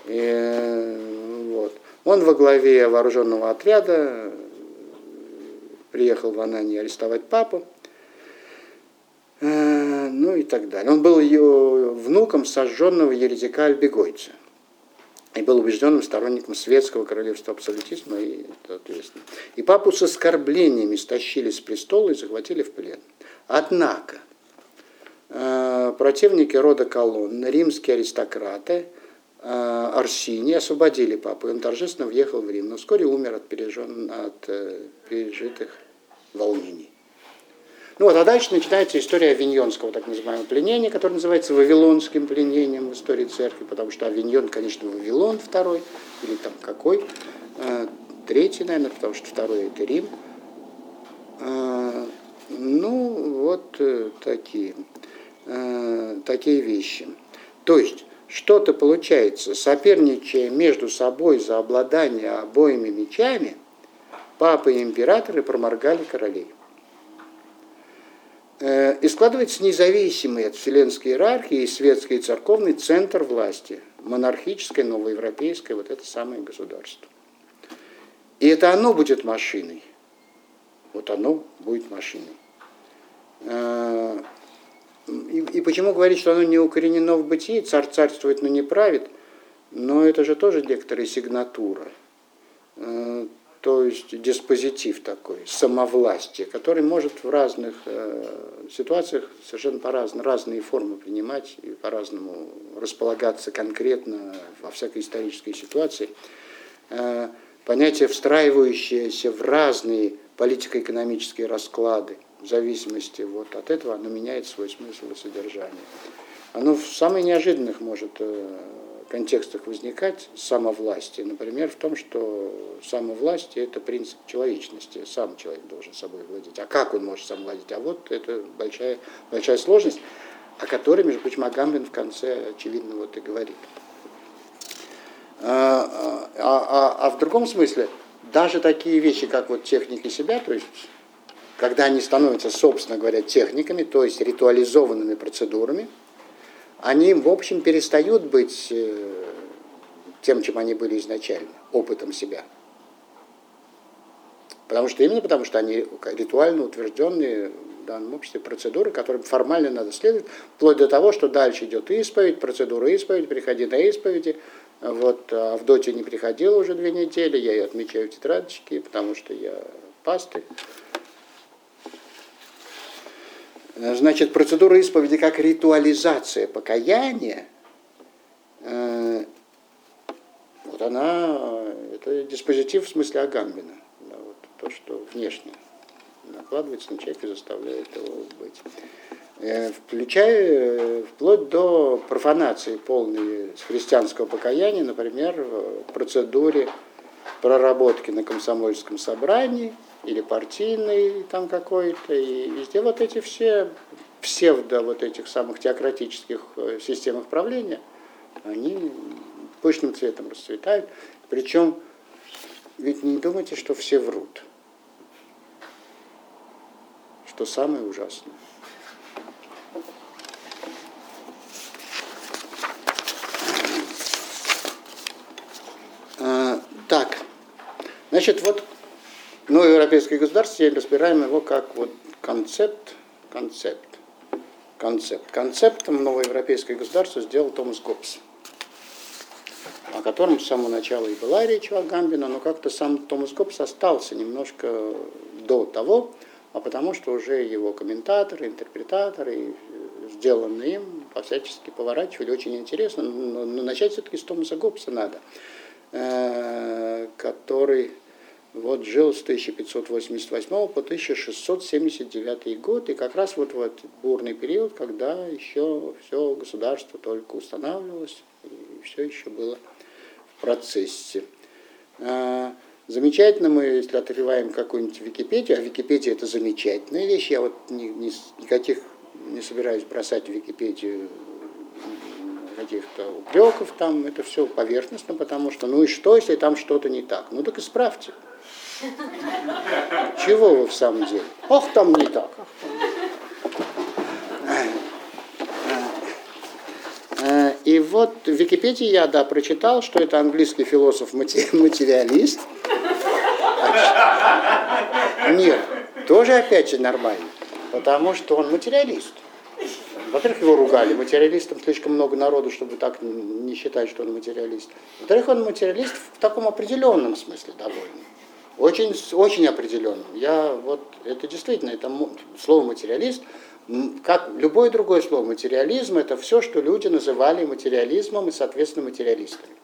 И, он во главе вооруженного отряда приехал в Анании арестовать папу, э, ну и так далее. Он был ее внуком сожженного еретика Альбегойца и был убежденным сторонником светского королевства абсолютизма и, соответственно. И папу с оскорблениями стащили с престола и захватили в плен. Однако э, противники рода колонн, римские аристократы – Э, Арсини освободили папу, и он торжественно въехал в Рим, но вскоре умер от, пережен, от э, пережитых волнений. Ну вот, а дальше начинается история авиньонского так называемого пленения, которое называется Вавилонским пленением в истории церкви, потому что Авиньон, конечно, Вавилон второй, или там какой, третий, наверное, потому что второй это Рим. Ну, вот такие, такие вещи. То есть, что-то получается, соперничая между собой за обладание обоими мечами, папы и императоры проморгали королей. Э, и складывается независимый от вселенской иерархии и светской и церковный центр власти, монархическое, новоевропейское, вот это самое государство. И это оно будет машиной. Вот оно будет машиной. Э, и, и почему говорить, что оно не укоренено в бытии, царь царствует, но не правит, но это же тоже некоторая сигнатура, э, то есть диспозитив такой, самовластие, который может в разных э, ситуациях совершенно по-разному, разные формы принимать и по-разному располагаться конкретно во всякой исторической ситуации. Понятие, встраивающееся в разные политико-экономические расклады – в зависимости вот от этого оно меняет свой смысл и содержание. Оно в самых неожиданных может э, контекстах возникать самовластие. Например, в том, что самовластие – это принцип человечности. Сам человек должен собой владеть. А как он может сам владеть? А вот это большая, большая сложность, о которой, между прочим, Агамбин в конце, очевидно, вот и говорит. А, а, а, а в другом смысле, даже такие вещи, как вот техники себя, то есть когда они становятся, собственно говоря, техниками, то есть ритуализованными процедурами, они, в общем, перестают быть э, тем, чем они были изначально, опытом себя. Потому что именно потому, что они ритуально утвержденные в данном обществе процедуры, которым формально надо следовать, вплоть до того, что дальше идет исповедь, процедура исповеди, приходи на исповеди, Вот, а Авдотья не приходила уже две недели, я ее отмечаю в тетрадочке, потому что я пастырь. Значит, процедура исповеди как ритуализация покаяния, э, вот она, это диспозитив в смысле Агамбина, да, вот, то, что внешне накладывается на человека и заставляет его быть. Э, включая э, вплоть до профанации полной христианского покаяния, например, в процедуре проработки на комсомольском собрании – или партийный там какой-то, и везде вот эти все псевдо вот этих самых теократических э, системах правления, они пышным цветом расцветают. Причем, ведь не думайте, что все врут. Что самое ужасное. А, так, значит, вот но европейское государство сегодня разбираем его как вот концепт, концепт, концепт. Концептом новое европейское государство сделал Томас Гоббс, о котором с самого начала и была речь у Агамбина, но как-то сам Томас Гоббс остался немножко до того, а потому что уже его комментаторы, интерпретаторы, э, сделанные им, по-всячески поворачивали, очень интересно, но, но начать все-таки с Томаса Гоббса надо, э, который вот жил с 1588 по 1679 год, и как раз вот в этот бурный период, когда еще все государство только устанавливалось, и все еще было в процессе. А, замечательно мы, если отрываем какую-нибудь Википедию, а Википедия это замечательная вещь, я вот ни, ни, никаких не собираюсь бросать в Википедию каких-то упреков там, это все поверхностно, потому что, ну и что, если там что-то не так? Ну так исправьте. Чего вы в самом деле? Ох, там не так. И вот в Википедии я, да, прочитал, что это английский философ-материалист. Нет, тоже опять же нормально, потому что он материалист. Во-первых, его ругали. Материалистом слишком много народу, чтобы так не считать, что он материалист. Во-вторых, он материалист в таком определенном смысле довольно. Очень, очень определенным. Я вот, это действительно, это слово материалист, как любое другое слово, материализм это все, что люди называли материализмом и, соответственно, материалистами.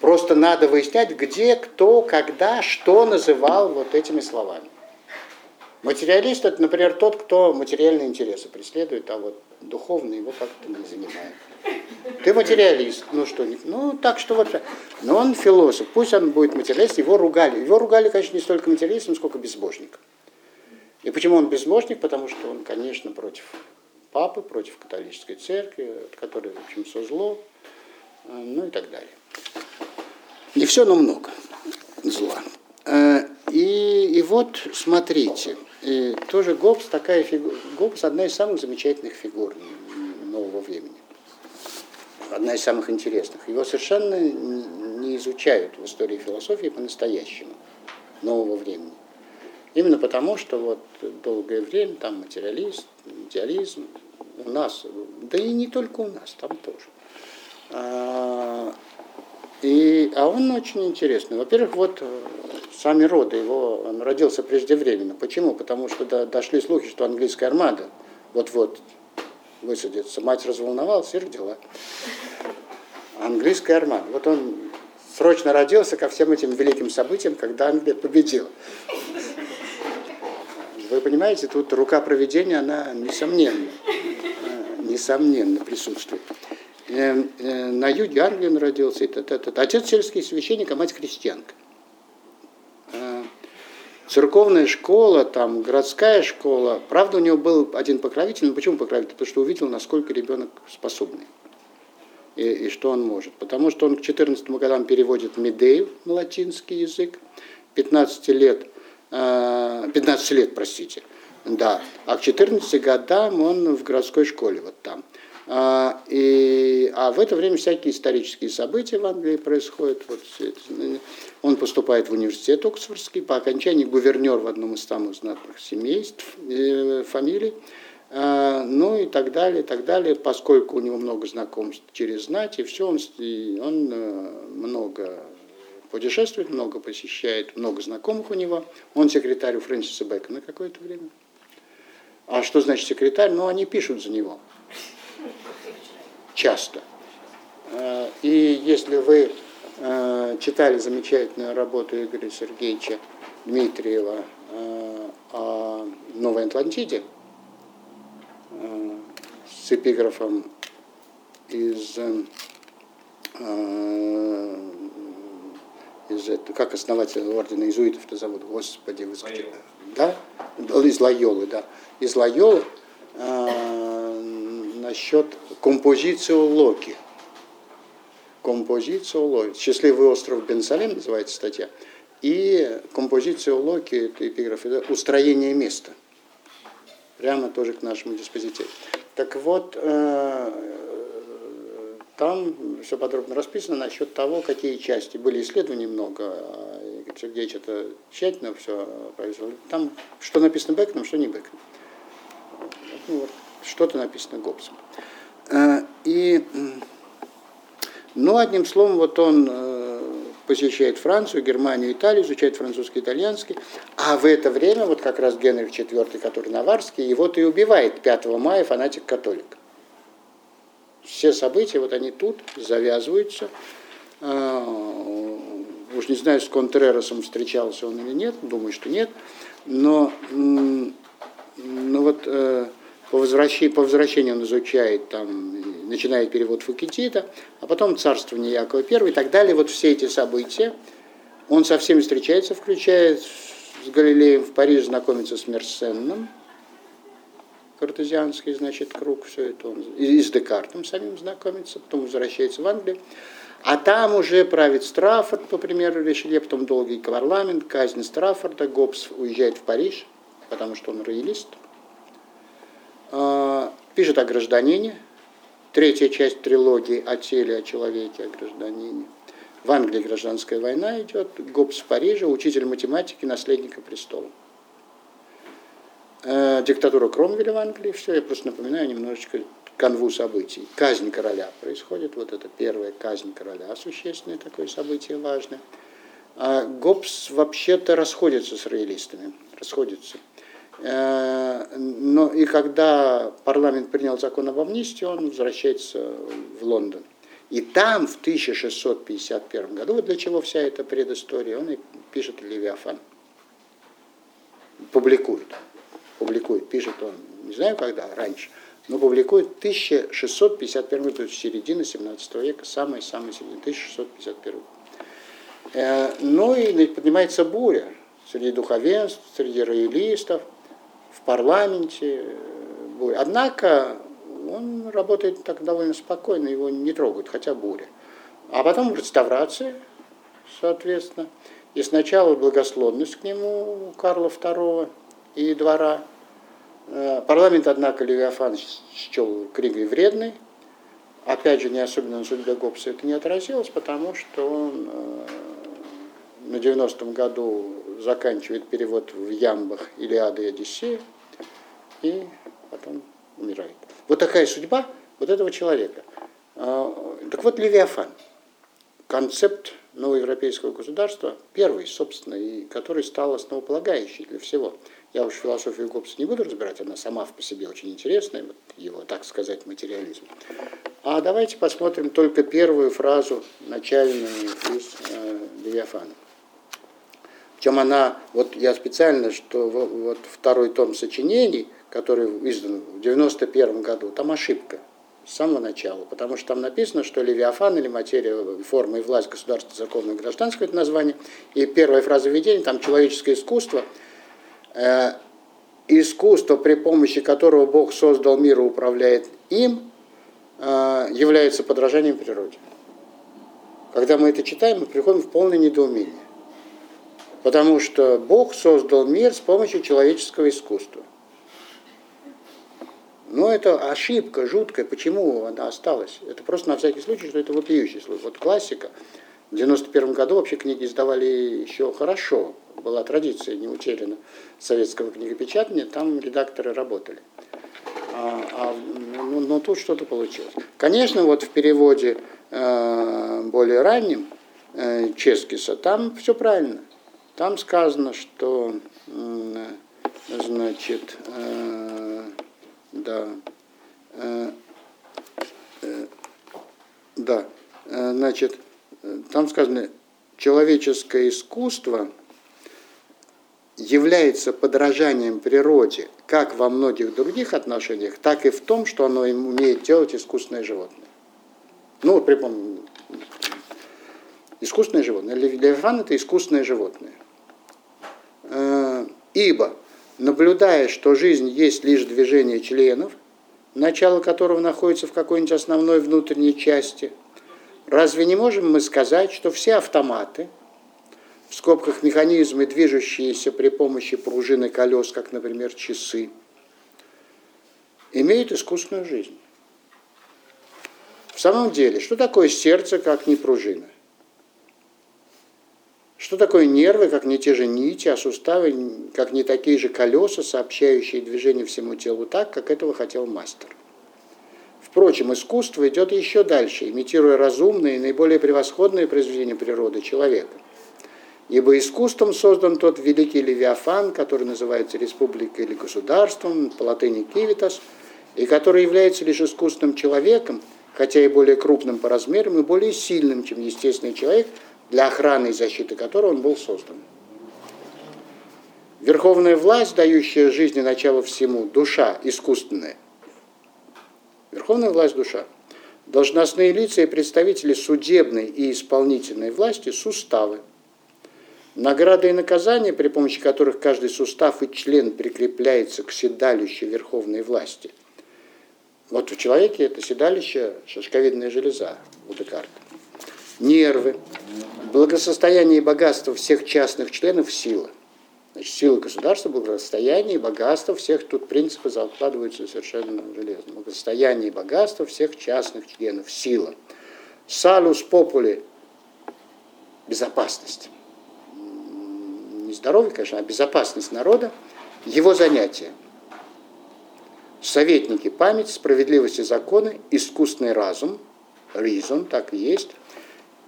Просто надо выяснять, где, кто, когда, что называл вот этими словами. Материалист это, например, тот, кто материальные интересы преследует, а вот духовный его как-то не занимает. Ты материалист, ну что, ну так что вот, но он философ, пусть он будет материалист, его ругали. Его ругали, конечно, не столько материалистом, сколько безбожником. И почему он безбожник? Потому что он, конечно, против папы, против католической церкви, от которой, в общем, все зло, э, ну и так далее. Не все, но много зла. Э, и, и вот, смотрите, и тоже Гоббс, такая фигура, Гоббс одна из самых замечательных фигур нового времени одна из самых интересных. Его совершенно не изучают в истории философии по-настоящему нового времени. Именно потому, что вот долгое время там материализм, идеализм у нас, да и не только у нас, там тоже. А, и, а он очень интересный. Во-первых, вот э, сами роды его, он родился преждевременно. Почему? Потому что до, дошли слухи, что английская армада вот-вот высадится. Мать разволновалась и родила. Английская армада. Вот он срочно родился ко всем этим великим событиям, когда Англия победила. Вы понимаете, тут рука проведения, она несомненно, несомненно присутствует. Э, э, на юге Англии он родился. Отец сельский священник, а мать христианка церковная школа, там, городская школа. Правда, у него был один покровитель. Но почему покровитель? Потому что увидел, насколько ребенок способный. И, и что он может. Потому что он к 14 годам переводит Медею на латинский язык. 15 лет, 15 э, лет, простите, да. А к 14 годам он в городской школе вот там. А, и, а в это время всякие исторические события в Англии происходят. Вот, он поступает в университет Оксфордский, по окончании гувернер в одном из самых знатных семейств, э, фамилий. Э, ну и так далее, и так далее, поскольку у него много знакомств через знать, и все, он, он э, много путешествует, много посещает, много знакомых у него. Он секретарь у Фрэнсиса Бэкона какое-то время. А что значит секретарь? Ну, они пишут за него. Часто. Э, и если вы читали замечательную работу Игоря Сергеевича Дмитриева о Новой Атлантиде, с эпиграфом из, э, из как основатель ордена иезуитов-то зовут, Господи, высоте. Да? Из Лайолы, да. Из Лайолы э, насчет композицию Локи. Композицию Локи. Счастливый остров Бенсалем называется статья. И композицию Локи, это эпиграф, это устроение места. Прямо тоже к нашему диспозитиву. Так вот, э, там все подробно расписано насчет того, какие части. Были исследований много, а Сергеевич это тщательно все произвел. Там что написано Бекном, что не Бекном. Ну, вот, что-то написано Гоббсом. Э, и, ну, одним словом, вот он э, посещает Францию, Германию, Италию, изучает французский, итальянский, а в это время вот как раз Генрих IV, который наварский, его-то и убивает 5 мая фанатик-католик. Все события, вот они тут завязываются. А, уж не знаю, с Контреросом встречался он или нет, думаю, что нет, но, но вот э, по возвращению, по возвращению он изучает, там, начинает перевод Фукидида, а потом царствование Якова I и так далее. Вот все эти события. Он со всеми встречается, включая с Галилеем в Париж, знакомится с Мерсенном, картезианский, значит, круг, все это он, и с Декартом самим знакомится, потом возвращается в Англию. А там уже правит Страффорд, по примеру Ришелье, потом долгий парламент, казнь Страффорда, Гоббс уезжает в Париж, потому что он роялист – а, пишет о гражданине, третья часть трилогии о теле, о человеке, о гражданине. В Англии гражданская война идет, Гоббс в Париже, учитель математики, наследника престола. Э, диктатура Кромвеля в Англии, все, я просто напоминаю немножечко канву событий. Казнь короля происходит, вот это первая казнь короля, существенное такое событие важное. А Гоббс вообще-то расходится с роялистами, расходится. Э, но и когда парламент принял закон об амнистии, он возвращается в Лондон. И там в 1651 году, вот для чего вся эта предыстория, он и пишет Левиафан. Публикует. Публикует, пишет он, не знаю когда, раньше, но публикует 1651 год, то есть середина 17 века, самый-самый середина, 1651. Э, ну и поднимается буря среди духовенств, среди роялистов – парламенте. Однако он работает так довольно спокойно, его не трогают, хотя буря. А потом реставрация, соответственно. И сначала благословность к нему Карла II и двора. Э, парламент, однако, Левиафан счел книгой вредной. Опять же, не особенно на судьбе Гоббса это не отразилось, потому что он э, на 90-м году заканчивает перевод в ямбах Илиады и Одиссея и потом умирает. Вот такая судьба вот этого человека. А, так вот, Левиафан, концепт новоевропейского государства, первый, собственно, и который стал основополагающий для всего. Я уж философию Гоббса не буду разбирать, она сама по себе очень интересная, вот его, так сказать, материализм. А давайте посмотрим только первую фразу начальную из э, Левиафана. Чем она, вот я специально, что вот второй том сочинений, который издан в 91 году, там ошибка с самого начала, потому что там написано, что Левиафан или материя, форма и власть государства, законное и гражданское это название, и первая фраза введения, там человеческое искусство, э, искусство, при помощи которого Бог создал мир и управляет им, э, является подражанием природе. Когда мы это читаем, мы приходим в полное недоумение. Потому что Бог создал мир с помощью человеческого искусства. Но это ошибка жуткая. Почему она осталась? Это просто на всякий случай, что это вопиющий случай. Вот классика. В 91 году вообще книги издавали еще хорошо. Была традиция не утеряна советского книгопечатания, там редакторы работали. а, ну, ну, тут что-то получилось. Конечно, вот в переводе э, более раннем э, Ческиса, там все правильно. Там сказано, что значит, э, да, э, э, да, значит, там сказано, человеческое искусство является подражанием природе как во многих других отношениях, так и в том, что оно умеет делать искусственное животное. Ну, припомню, искусственное животное. Левиафан – это искусственное животное. Э, ибо, наблюдая, что жизнь есть лишь движение членов, начало которого находится в какой-нибудь основной внутренней части – Разве не можем мы сказать, что все автоматы, в скобках механизмы, движущиеся при помощи пружины колес, как, например, часы, имеют искусственную жизнь? В самом деле, что такое сердце, как не пружина? Что такое нервы, как не те же нити, а суставы, как не такие же колеса, сообщающие движение всему телу так, как этого хотел мастер? Впрочем, искусство идет еще дальше, имитируя разумные и наиболее превосходные произведения природы человека. Ибо искусством создан тот великий Левиафан, который называется республикой или государством, по латыни «кивитас», и который является лишь искусственным человеком, хотя и более крупным по размерам и более сильным, чем естественный человек, для охраны и защиты которого он был создан. Верховная власть, дающая жизни начало всему, душа искусственная, Верховная власть – душа. Должностные лица и представители судебной и исполнительной власти – суставы. Награды и наказания, при помощи которых каждый сустав и член прикрепляется к седалищу верховной власти. Вот в человеке это седалище – шашковидная железа у Декарта. Нервы, благосостояние и богатство всех частных членов – сила. Значит, сила государства, благосостояние и богатство всех, тут принципы закладываются совершенно железно. Благосостояние и богатство всех частных членов, сила. Салус попули – безопасность. Не здоровье, конечно, а безопасность народа, его занятие. Советники – память, справедливость и законы, искусственный разум, reason, так и есть,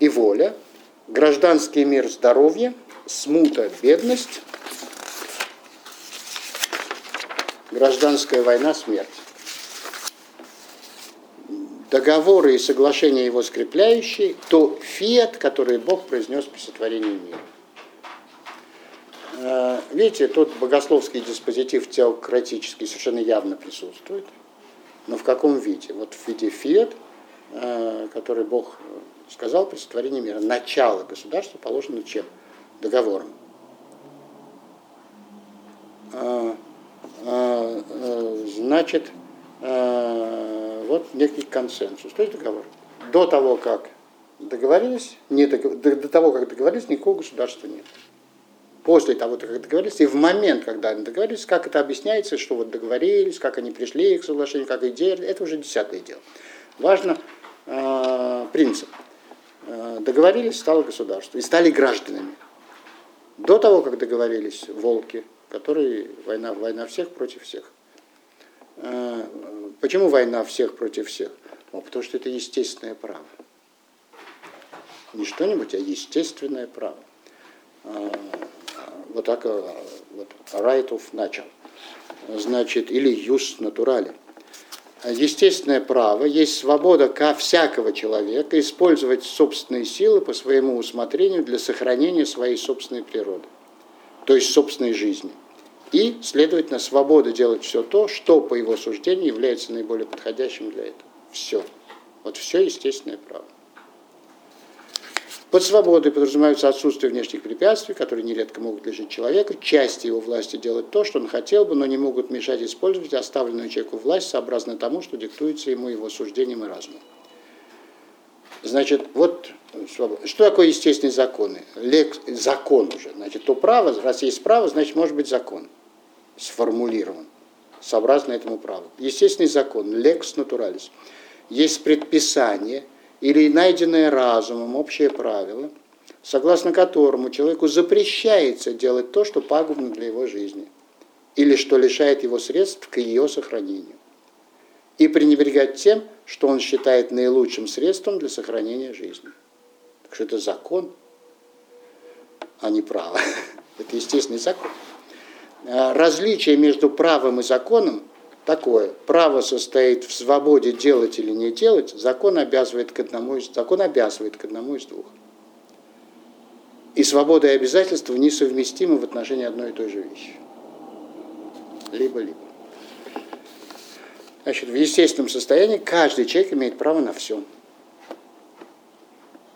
и воля, гражданский мир – здоровье, смута – бедность, гражданская война, смерть. Договоры и соглашения его скрепляющие, то фиат, который Бог произнес при сотворении мира. Э, видите, тут богословский диспозитив теократический совершенно явно присутствует. Но в каком виде? Вот в виде фиат, э, который Бог сказал при сотворении мира. Начало государства положено чем? Договором. Э, а, а, значит, а, вот некий консенсус. То есть договор. До того, как договорились, не договор, до, того, как договорились, никакого государства нет. После того, как договорились, и в момент, когда они договорились, как это объясняется, что вот договорились, как они пришли к соглашению, как и делали, это уже десятое дело. Важно э, принцип. Э, договорились, стало государство, и стали гражданами. До того, как договорились волки, который война, война всех против всех. А, почему война всех против всех? Ну, потому что это естественное право. Не что-нибудь, а естественное право. А, вот так вот, right of natural. Значит, или jus натурали. Естественное право есть свобода всякого человека использовать собственные силы по своему усмотрению для сохранения своей собственной природы то есть собственной жизни. И, следовательно, свобода делать все то, что, по его суждению, является наиболее подходящим для этого. Все. Вот все естественное право. Под свободой подразумевается отсутствие внешних препятствий, которые нередко могут лишить человека, части его власти делать то, что он хотел бы, но не могут мешать использовать оставленную человеку власть сообразно тому, что диктуется ему его суждением и разумом. Значит, вот что такое естественные законы? Лек, закон уже. Значит, то право, раз есть право, значит, может быть закон сформулирован сообразно этому праву. Естественный закон, лекс натуралис. Есть предписание или найденное разумом общее правило, согласно которому человеку запрещается делать то, что пагубно для его жизни, или что лишает его средств к ее сохранению. и пренебрегать тем, что он считает наилучшим средством для сохранения жизни. Так что это закон, а не право. Это естественный закон. А различие между правом и законом такое. Право состоит в свободе делать или не делать, закон обязывает к одному из, закон обязывает к одному из двух. И свобода и обязательства несовместимы в отношении одной и той же вещи. Либо-либо. Значит, в естественном состоянии каждый человек имеет право на все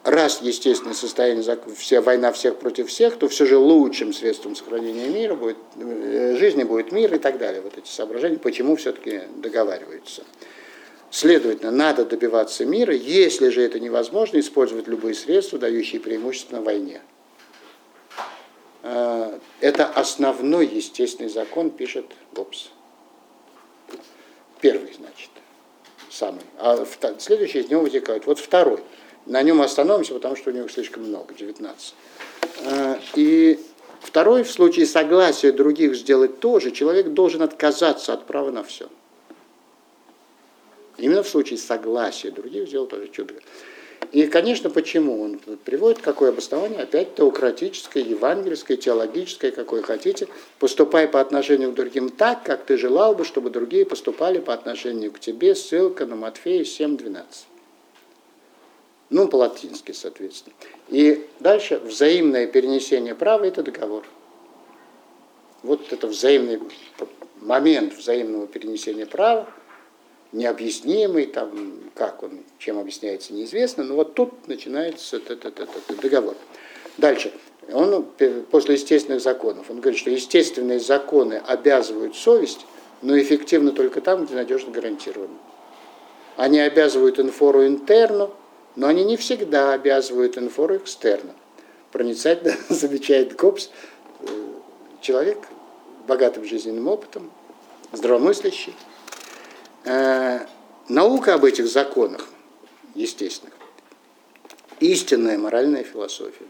раз естественное состояние, вся война всех против всех, то все же лучшим средством сохранения мира будет, э, жизни будет мир и так далее. Вот эти соображения, почему все-таки договариваются. Следовательно, надо добиваться мира, если же это невозможно, использовать любые средства, дающие преимущество на войне. Э, это основной естественный закон, пишет Гоббс. Первый, значит, самый. А следующий из него вытекает. Вот второй – на нем остановимся, потому что у него слишком много, 19. А, и второй, в случае согласия других сделать то же, человек должен отказаться от права на все. Именно в случае согласия других сделать тоже чудо. И, конечно, почему он приводит, какое обоснование? Опять теократическое, евангельское, теологическое, какое хотите. Поступай по отношению к другим так, как ты желал бы, чтобы другие поступали по отношению к тебе. Ссылка на Матфея 7.12 ну, по-латински, соответственно. И дальше взаимное перенесение права – это договор. Вот это взаимный момент взаимного перенесения права, необъяснимый, там, как он, чем объясняется, неизвестно, но вот тут начинается этот, этот, договор. Дальше. Он после естественных законов. Он говорит, что естественные законы обязывают совесть, но эффективно только там, где надежно гарантированы. Они обязывают инфору интерну, но они не всегда обязывают инфору экстерна. Проницательно замечает Гоббс, э, человек богатым жизненным опытом, здравомыслящий. Э, наука об этих законах естественных, истинная моральная философия.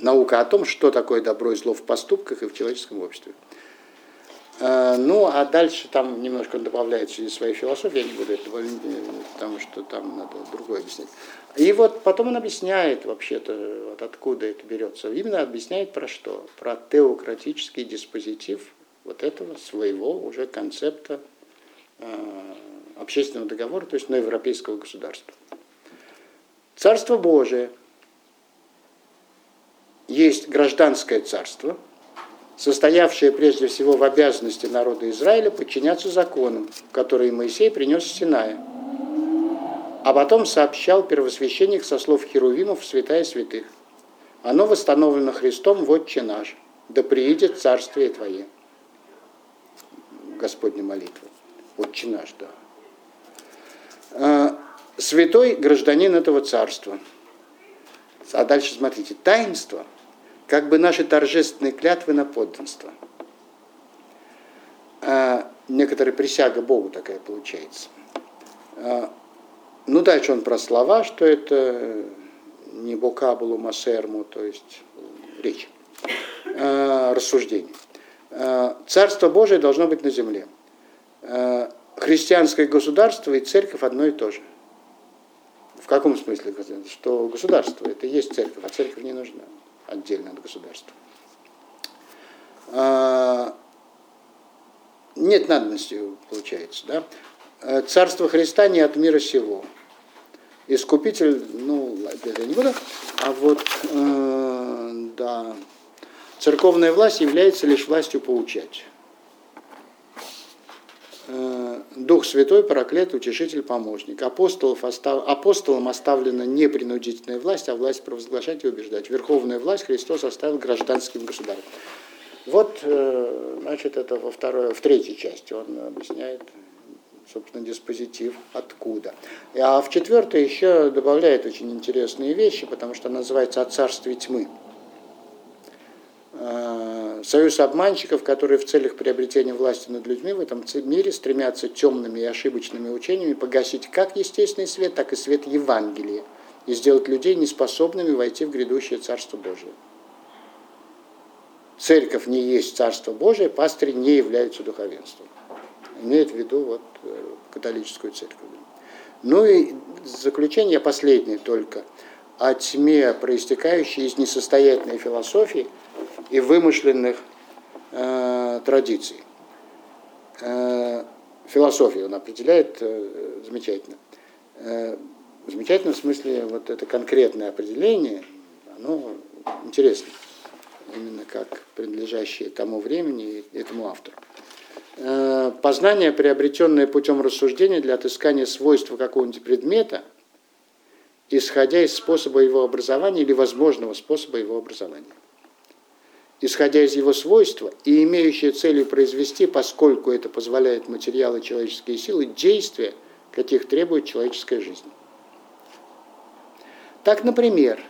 Наука о том, что такое добро и зло в поступках и в человеческом обществе. Э, ну, а дальше там немножко он добавляет через своей философии, я не буду это добавлять, потому что там надо другое объяснять. И вот потом он объясняет вообще-то, вот откуда это берется. Именно объясняет про что? Про теократический диспозитив вот этого своего уже концепта э, общественного договора, то есть на европейского государства. Царство Божие есть гражданское царство, состоявшее прежде всего в обязанности народа Израиля подчиняться законам, которые Моисей принес с Синая а потом сообщал первосвященник со слов Херувимов в святая святых. Оно восстановлено Христом в Отче наш, да приидет Царствие Твое. Господня молитва. Отче наш, да. А, святой гражданин этого царства. А дальше смотрите, таинство, как бы наши торжественные клятвы на подданство. А, некоторая присяга Богу такая получается. А, ну, дальше он про слова, что это не бокабулу массерму, то есть речь, э, рассуждение. Э, Царство Божие должно быть на земле. Э, христианское государство и церковь одно и то же. В каком смысле? Что государство это есть церковь, а церковь не нужна отдельно от государства. Э, нет надобности, получается. Да? Э, Царство Христа не от мира сего. Искупитель, ну, это не буду, а вот, э, да, церковная власть является лишь властью поучать. Э, Дух Святой, Параклет, Утешитель, Помощник. Апостолов остав... Апостолам оставлена не принудительная власть, а власть провозглашать и убеждать. Верховная власть Христос оставил гражданским государем. Вот, э, значит, это во второй, в третьей части он объясняет собственно, диспозитив откуда. А в четвертой еще добавляет очень интересные вещи, потому что называется «О царстве тьмы». А, союз обманщиков, которые в целях приобретения власти над людьми в этом мире стремятся темными и ошибочными учениями погасить как естественный свет, так и свет Евангелия и сделать людей неспособными войти в грядущее Царство Божие. Церковь не есть Царство Божие, пастыри не являются духовенством. Имеет в виду вот, э, католическую церковь. Ну и заключение последнее только о тьме, проистекающей из несостоятельной философии и вымышленных э, традиций. Э, философию он определяет э, замечательно. Э, замечательно в смысле вот это конкретное определение, оно интересно, именно как принадлежащее тому времени и этому автору. Э, познание, приобретенное путем рассуждения для отыскания свойства какого-нибудь предмета, исходя из способа его образования или возможного способа его образования. Исходя из его свойства и имеющее целью произвести, поскольку это позволяет материалы человеческие силы, действия, каких требует человеческая жизнь. Так, например,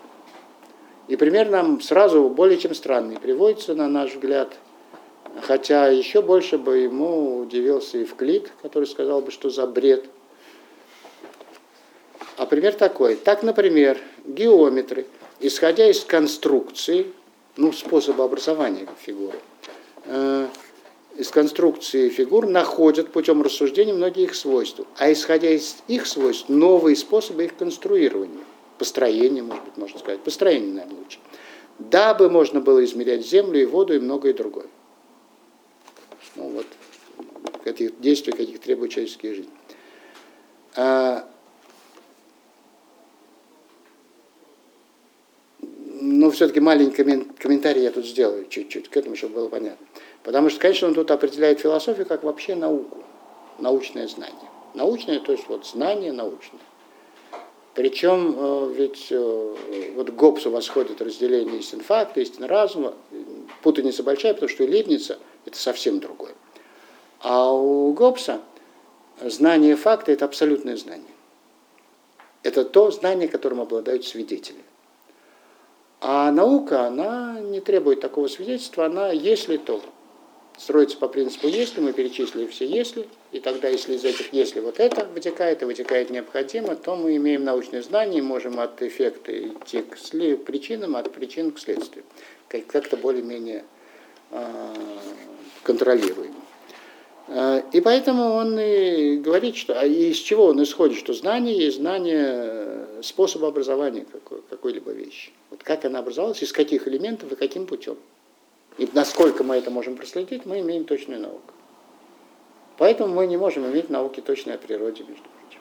и пример нам сразу более чем странный приводится, на наш взгляд, хотя еще больше бы ему удивился Евклид, который сказал бы, что за бред. А пример такой. Так, например, геометры, исходя из конструкции, ну, способа образования фигуры, э, из конструкции фигур находят путем рассуждения многие их свойства, а исходя из их свойств, новые способы их конструирования – построение, может быть, можно сказать, построение, наверное, лучше, дабы можно было измерять землю и воду и многое другое. Ну вот, этих действий, каких требует человеческая жизнь. Но все-таки маленький комментарий я тут сделаю чуть-чуть к этому, чтобы было понятно. Потому что, конечно, он тут определяет философию как вообще науку, научное знание. Научное, то есть вот знание научное. Причем э, ведь э, вот Гоббсу восходит разделение истин факта, истин разума. Путаница большая, потому что у это совсем другое. А у Гоббса знание факта – это абсолютное знание. Это то знание, которым обладают свидетели. А наука, она не требует такого свидетельства, она если то строится по принципу «если», мы перечислили все «если», и тогда, если из этих «если» вот это вытекает, и вытекает необходимо, то мы имеем научные знания и можем от эффекта идти к причинам, от причин к следствию. Как-то более-менее э, контролируемо. А, и поэтому он и говорит, что а из чего он исходит, что знание есть знание способа образования какой, какой-либо вещи. Вот как она образовалась, из каких элементов и каким путем. И насколько мы это можем проследить, мы имеем точную науку. Поэтому мы не можем иметь науки точной о природе, между прочим.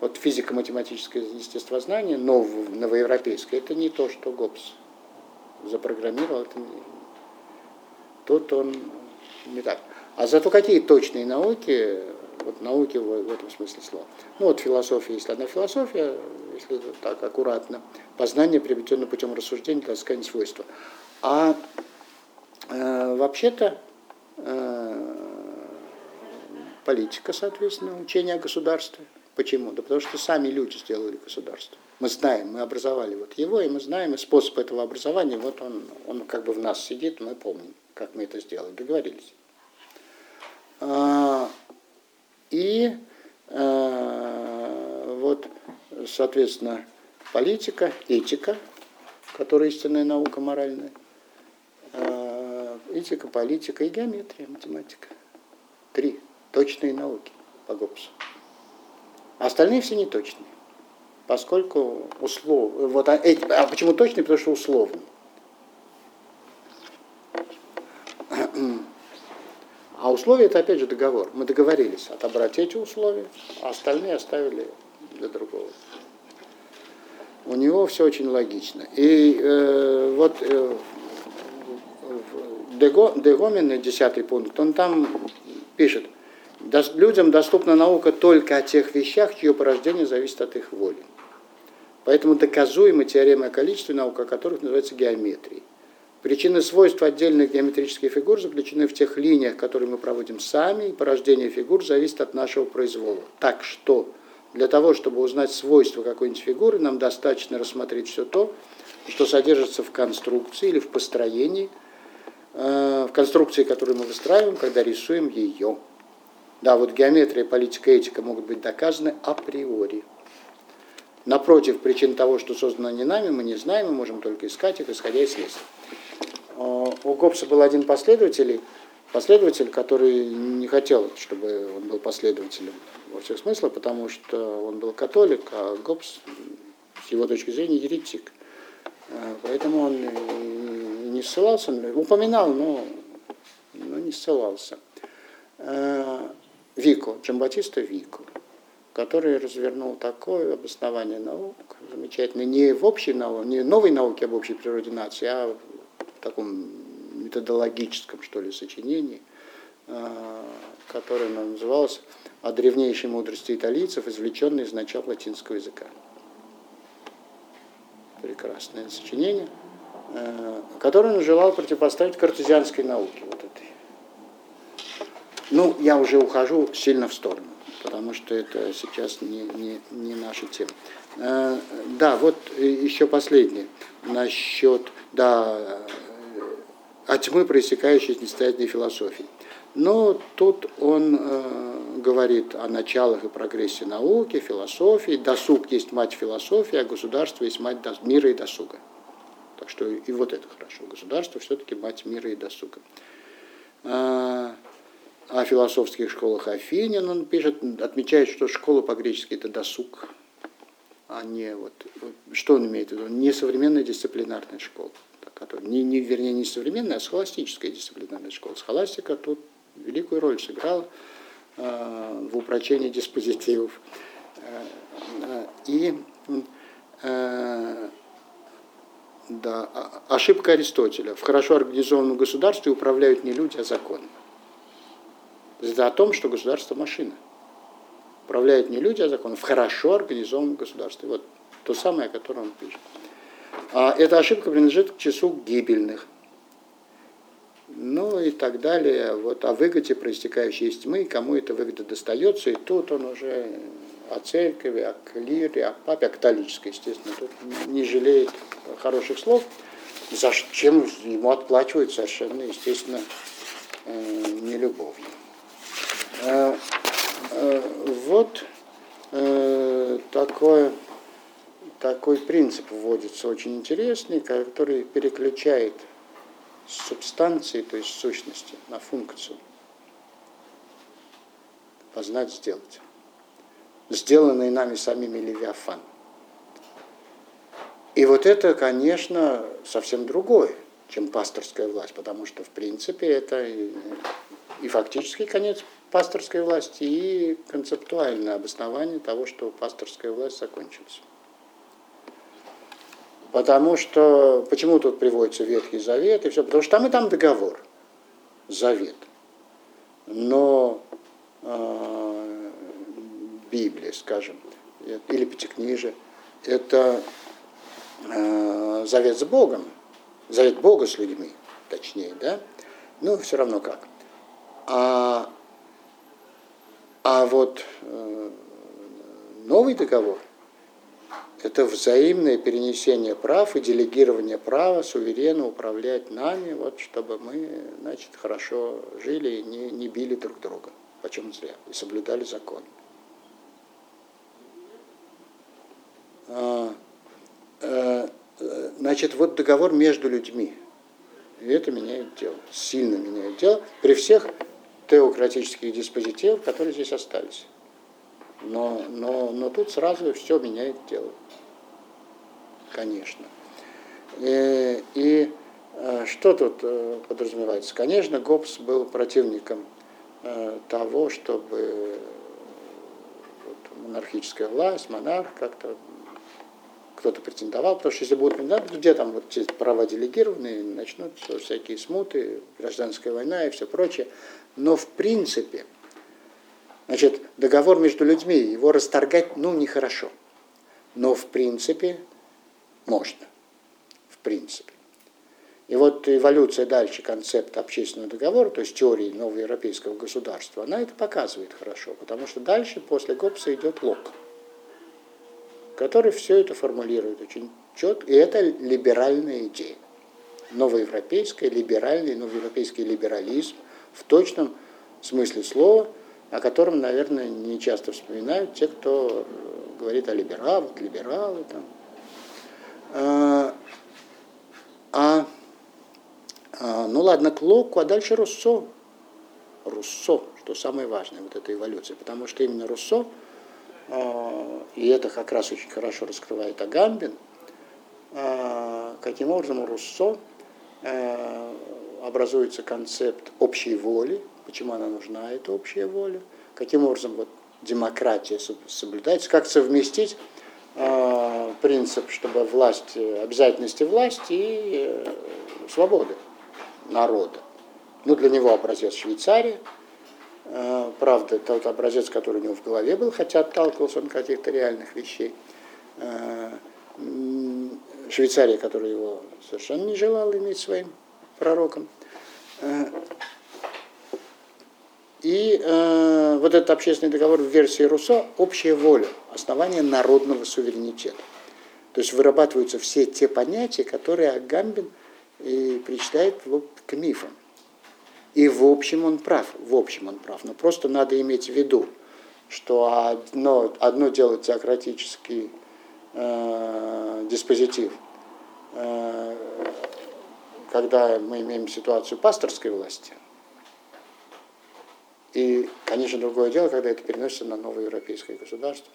Вот физико-математическое естествознание, нов, новоевропейское, это не то, что Гоббс запрограммировал, это не... тут он не так. А зато какие точные науки, вот науки в, этом смысле слова. Ну вот философия, если одна философия, если так аккуратно, познание, приобретенное путем рассуждения, сказать, свойства. А Э, вообще-то э, политика, соответственно, учение о государстве. Почему? Да потому что сами люди сделали государство. Мы знаем, мы образовали вот его, и мы знаем, и способ этого образования, вот он, он как бы в нас сидит, мы помним, как мы это сделали, договорились. А, и а, вот, соответственно, политика, этика, которая истинная наука моральная, физика, политика и геометрия, математика. Три точные науки по Гоббсу. А остальные все неточные. Поскольку услов... Вот, а, а почему точные? Потому что условные. А условия это опять же договор. Мы договорились отобрать эти условия, а остальные оставили для другого. У него все очень логично. И э, вот э, Дегомин, десятый пункт, он там пишет, людям доступна наука только о тех вещах, чье порождение зависит от их воли. Поэтому доказуема теорема о количестве наук, о которых называется геометрией. Причины свойств отдельных геометрических фигур заключены в тех линиях, которые мы проводим сами, и порождение фигур зависит от нашего произвола. Так что для того, чтобы узнать свойства какой-нибудь фигуры, нам достаточно рассмотреть все то, что содержится в конструкции или в построении – Э, в конструкции, которую мы выстраиваем, когда рисуем ее. Да, вот геометрия, политика, этика могут быть доказаны априори. Напротив, причин того, что создано не нами, мы не знаем, мы можем только искать их, исходя из следствия. Э, у Гоббса был один последователь, последователь, который не хотел, чтобы он был последователем во всех смыслах, потому что он был католик, а Гоббс, с его точки зрения, еретик. Э, поэтому он не ссылался, упоминал, но, но не ссылался. Э, Вико, Джамбатиста Вико, который развернул такое обоснование наук, замечательно, не в общей науке, не новой науке об общей природе нации, а таком методологическом, что ли, сочинении, э, которое называлось «О древнейшей мудрости италийцев, извлеченной из начала латинского языка». Прекрасное сочинение, э, которое он желал противопоставить картезианской науке. Вот этой. Ну, я уже ухожу сильно в сторону, потому что это сейчас не, не, не наша тема. Э, да, вот еще последнее насчет, да, от тьмы, проистекающей из несостоятельной философии. Но тут он э, говорит о началах и прогрессе науки, философии. Досуг есть мать философии, а государство есть мать мира и досуга. Так что и вот это хорошо. Государство все-таки мать мира и досуга. А, о философских школах Афинин он пишет, отмечает, что школа по-гречески это досуг, а не вот, что он имеет в виду, не современная дисциплинарная школа который, не, не, вернее, не современная, а схоластическая дисциплинарная школа. Схоластика тут великую роль сыграла э, в упрочении диспозитивов. Э, и э, да, ошибка Аристотеля. В хорошо организованном государстве управляют не люди, а законы. Это о том, что государство машина. Управляют не люди, а законы. В хорошо организованном государстве. Вот то самое, о котором он пишет. А эта ошибка принадлежит к числу гибельных. Ну и так далее. Вот о выгоде, проистекающей из тьмы, кому эта выгода достается. И тут он уже о церкви, о клире, о папе, о католической, естественно. Тут не жалеет хороших слов. За чем ему отплачивают совершенно, естественно, э, не любовью. Э, э, вот такое такой принцип вводится очень интересный, который переключает субстанции, то есть сущности, на функцию. Познать, сделать. Сделанный нами самими Левиафан. И вот это, конечно, совсем другое, чем пасторская власть, потому что, в принципе, это и, фактический конец пасторской власти, и концептуальное обоснование того, что пасторская власть закончилась. Потому что, почему тут приводится Ветхий Завет и все? Потому что там и там договор, завет. Но э, Библия, скажем, или Пятикнижие, это э, завет с Богом, завет Бога с людьми, точнее, да? Ну, все равно как. А, а вот э, новый договор, это взаимное перенесение прав и делегирование права суверенно управлять нами, вот, чтобы мы значит, хорошо жили и не, не били друг друга, почему зря, и соблюдали закон. А, а, значит, вот договор между людьми. И это меняет дело, сильно меняет дело при всех теократических диспозитивах, которые здесь остались. Но, но, но тут сразу все меняет дело. Конечно. И, и э, что тут э, подразумевается? Конечно, Гоббс был противником э, того, чтобы вот, монархическая власть, монарх как-то кто-то претендовал, потому что если будут претендовать, где там вот эти права делегированные, начнутся всякие смуты, гражданская война и все прочее. Но в принципе, Значит, договор между людьми, его расторгать, ну, нехорошо. Но в принципе можно. В принципе. И вот эволюция дальше концепта общественного договора, то есть теории нового европейского государства, она это показывает хорошо, потому что дальше после Гоббса идет Лок, который все это формулирует очень четко, и это либеральная идея. Новоевропейская, либеральный, новоевропейский либерализм в точном смысле слова – о котором, наверное, не часто вспоминают те, кто говорит о либералах, либералы там. А, а, а, ну ладно, к Локу, а дальше Руссо. Руссо, что самое важное, вот эта эволюция. Потому что именно Руссо, э, и это как раз очень хорошо раскрывает Агамбин, э, каким образом Руссо э, образуется концепт общей воли, почему она нужна, эта общая воля, каким образом вот демократия соблюдается, как совместить э, принцип, чтобы власть, обязательности власти и э, свободы народа. Ну, для него образец Швейцария, э, правда, тот образец, который у него в голове был, хотя отталкивался он от каких-то реальных вещей. Э, Швейцария, которая его совершенно не желала иметь своим пророком. Э, и э, вот этот общественный договор в версии Руссо – общая воля, основание народного суверенитета. То есть вырабатываются все те понятия, которые Агамбин и причисляет к мифам. И в общем он прав, в общем он прав. Но просто надо иметь в виду, что одно, одно дело теократический э, диспозитив, э, когда мы имеем ситуацию пасторской власти – и, конечно, другое дело, когда это переносится на новое европейское государство.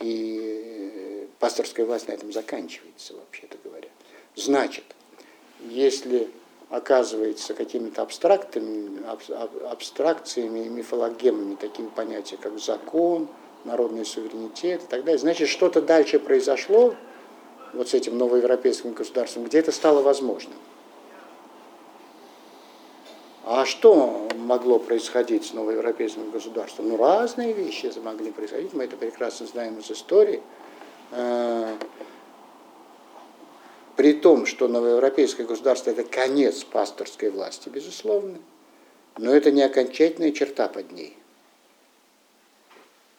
И пасторская власть на этом заканчивается, вообще-то говоря. Значит, если оказывается какими-то абстрактами, абстракциями и мифологемами таким понятием, как закон, народный суверенитет и так далее, значит, что-то дальше произошло вот с этим новоевропейским государством, где это стало возможным. А что могло происходить с новоевропейским государством? Ну, разные вещи могли происходить, мы это прекрасно знаем из истории. Э, при том, что новоевропейское государство – это конец пасторской власти, безусловно, но это не окончательная черта под ней.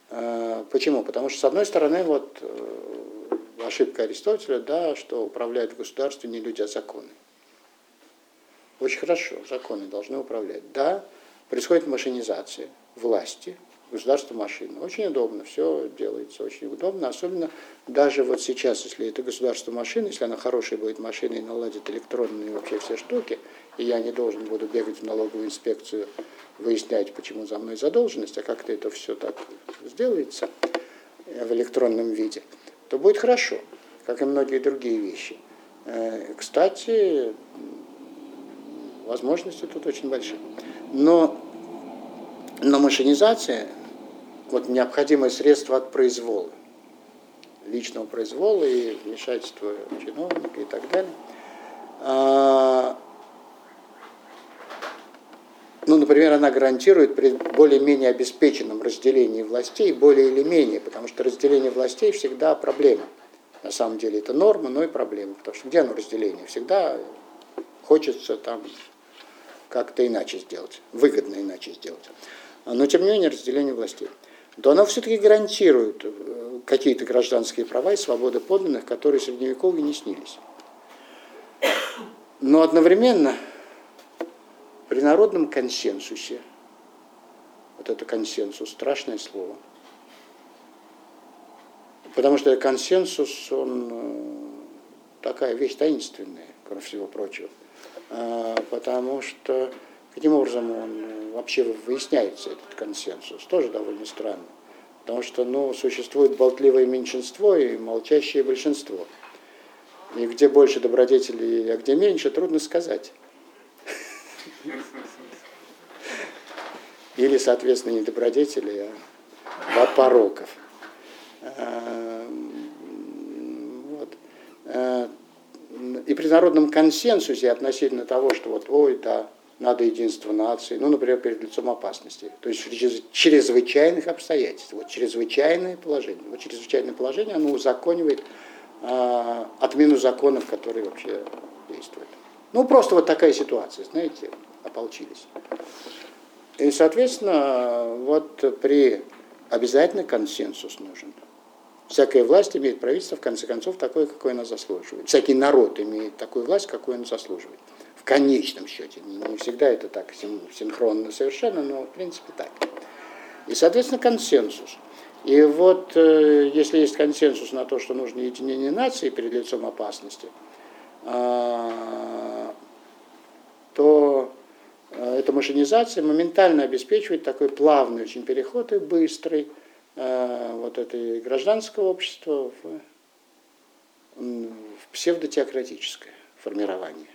Э, почему? Потому что, с одной стороны, вот э, ошибка Аристотеля, да, что управляют государством не люди, а законы. Очень хорошо, законы должны управлять. Да, происходит машинизация власти, государство машины. Очень удобно, все делается очень удобно, особенно даже вот сейчас, если это государство машины, если она хорошая будет машина и наладит электронные вообще все штуки, и я не должен буду бегать в налоговую инспекцию, выяснять, почему за мной задолженность, а как-то это все так сделается в электронном виде, то будет хорошо, как и многие другие вещи. Э, кстати, возможности тут очень большие. Но, но машинизация, вот необходимое средство от произвола, личного произвола и вмешательства чиновника и так далее. А, ну, например, она гарантирует при более-менее обеспеченном разделении властей, более или менее, потому что разделение властей всегда проблема. На самом деле это норма, но и проблема. Потому что где оно разделение? Всегда хочется там как-то иначе сделать, выгодно иначе сделать. Но тем не менее разделение властей. То оно все-таки гарантирует э, какие-то гражданские права и свободы подданных, которые средневековье не снились. Но одновременно при народном консенсусе, вот это консенсус, страшное слово, потому что консенсус, он э, такая вещь таинственная, кроме всего прочего. А, потому что каким образом он вообще выясняется, этот консенсус, тоже довольно странно. Потому что ну, существует болтливое меньшинство и молчащее большинство. И где больше добродетелей, а где меньше, трудно сказать. Или, соответственно, не добродетелей, а пороков. А, вот. А, и при народном консенсусе относительно того, что вот, ой, да, надо единство нации, ну, например, перед лицом опасности, то есть чрезвычайных обстоятельств, вот чрезвычайное положение. Вот чрезвычайное положение, оно узаконивает э, отмену законов, которые вообще действуют. Ну, просто вот такая ситуация, знаете, ополчились. И, соответственно, вот при обязательно консенсус нужен. Всякая власть имеет правительство, в конце концов, такое, какое она заслуживает. Всякий народ имеет такую власть, какую он заслуживает. В конечном счете. Не всегда это так синхронно совершенно, но в принципе так. И, соответственно, консенсус. И вот э, если есть консенсус на то, что нужно единение нации перед лицом опасности, а, то э, это машинизация моментально обеспечивает такой плавный очень переход и быстрый вот это гражданского общества в, в псевдотеократическое формирование.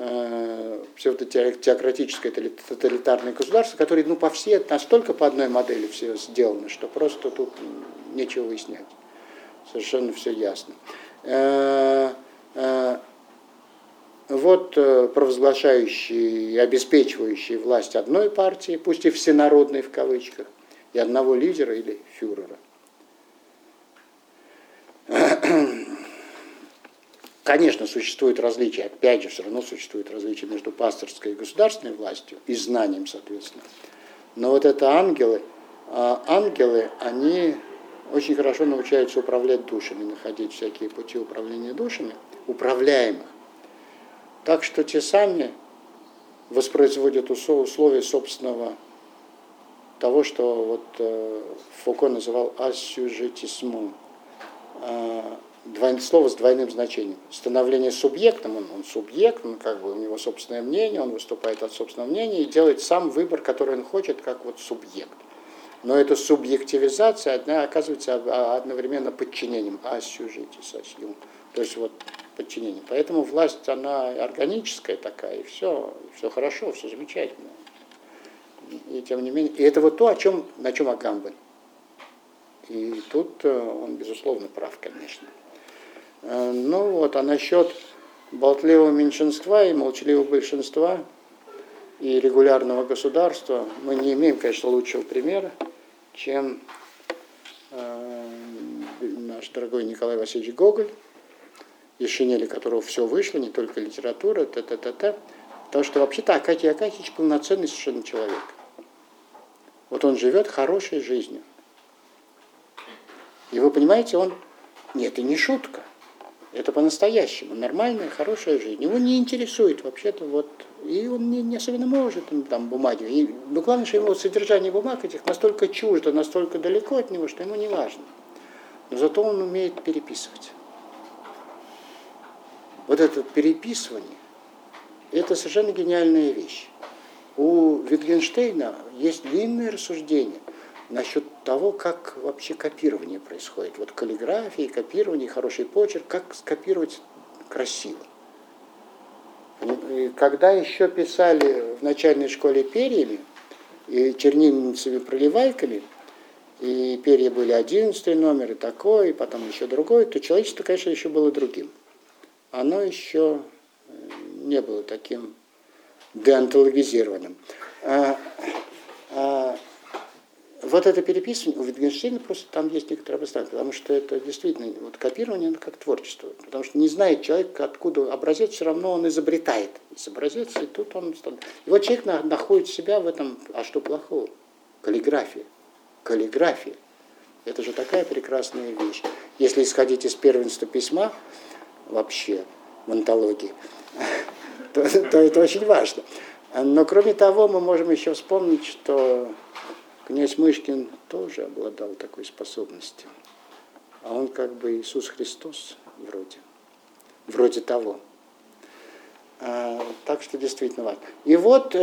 Э, псевдотеократическое тоталитарное государство, которое ну, по всей, настолько по одной модели все сделано, что просто тут нечего выяснять. Совершенно все ясно. Э, э, вот провозглашающий и обеспечивающий власть одной партии, пусть и всенародной в кавычках, и одного лидера или фюрера. Конечно, существует различия, опять же, все равно существует различия между пасторской и государственной властью и знанием, соответственно. Но вот это ангелы, а ангелы, они очень хорошо научаются управлять душами, находить всякие пути управления душами, управляемых. Так что те сами воспроизводят условия собственного того, что вот э, Фуко называл асюжетисму, двойное слово с двойным значением. Становление субъектом, он, он субъект, он как бы у него собственное мнение, он выступает от собственного мнения и делает сам выбор, который он хочет, как вот субъект. Но эта субъективизация одна, оказывается одновременно подчинением, асюжитис, асюм. То есть вот подчинением. Поэтому власть, она органическая такая, и все, все хорошо, все замечательно. И тем не менее, и это вот то, о чем, на чем Агамбен. И тут э, он, безусловно, прав, конечно. Э, ну вот, а насчет болтливого меньшинства и молчаливого большинства и регулярного государства мы не имеем, конечно, лучшего примера, чем э, наш дорогой Николай Васильевич Гоголь, из шинели которого все вышло, не только литература, т-т-т-т. Потому что вообще-то Акакий Акакич полноценный совершенно человек. Вот он живет хорошей жизнью. И вы понимаете, он... Нет, и не шутка. Это по-настоящему. Нормальная, хорошая жизнь. Его не интересует вообще-то вот... И он не, не особенно может там бумаги. И, но главное, что ему содержание бумаг этих настолько чуждо, настолько далеко от него, что ему не важно. Но зато он умеет переписывать. Вот это переписывание, это совершенно гениальная вещь. У Витгенштейна есть длинное рассуждение – насчет того, как вообще копирование происходит. Вот каллиграфия, копирование, хороший почерк, как скопировать красиво. И когда еще писали в начальной школе перьями и чернильницами проливайками, и перья были одиннадцатый номер, и такой, и потом еще другой, то человечество, конечно, еще было другим. Оно еще э, не было таким деонтологизированным. А, а, вот это переписывание у Wittgensteina просто там есть некоторое обоснование, потому что это действительно вот копирование, как творчество, потому что не знает человек, откуда образец, все равно он изобретает образец, и тут он... И вот человек находит себя в этом, а что плохого? Каллиграфия. Каллиграфия. Это же такая прекрасная вещь. Если исходить из первенства письма, вообще, в антологии, то, то это очень важно. Но кроме того, мы можем еще вспомнить, что Князь Мышкин тоже обладал такой способностью. А он как бы Иисус Христос вроде. Вроде того. А, так что действительно важно. И вот, э,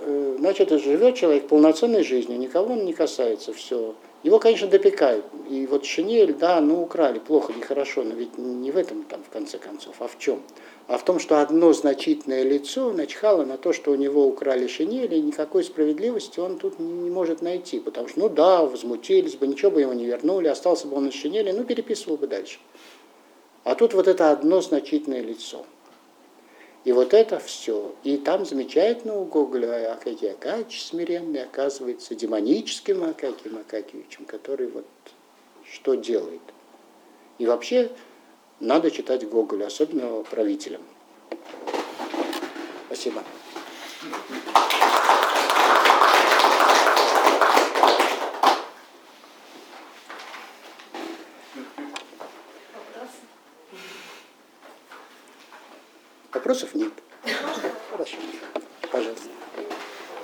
э, значит, живет человек полноценной жизнью, никого он не касается, все. Его, конечно, допекают. И вот шинель, да, ну украли, плохо, нехорошо, но ведь не в этом там в конце концов, а в чем? а в том, что одно значительное лицо начхало на то, что у него украли шинели, и никакой справедливости он тут не может найти, потому что, ну да, возмутились бы, ничего бы ему не вернули, остался бы он на шинели, ну переписывал бы дальше. А тут вот это одно значительное лицо. И вот это все. И там замечательно у Гоголя Акакий Акакич смиренный оказывается демоническим Акакием Акакевичем, который вот что делает. И вообще надо читать Гоголя, особенно правителям. Спасибо. Вопросов нет. Хорошо. Пожалуйста.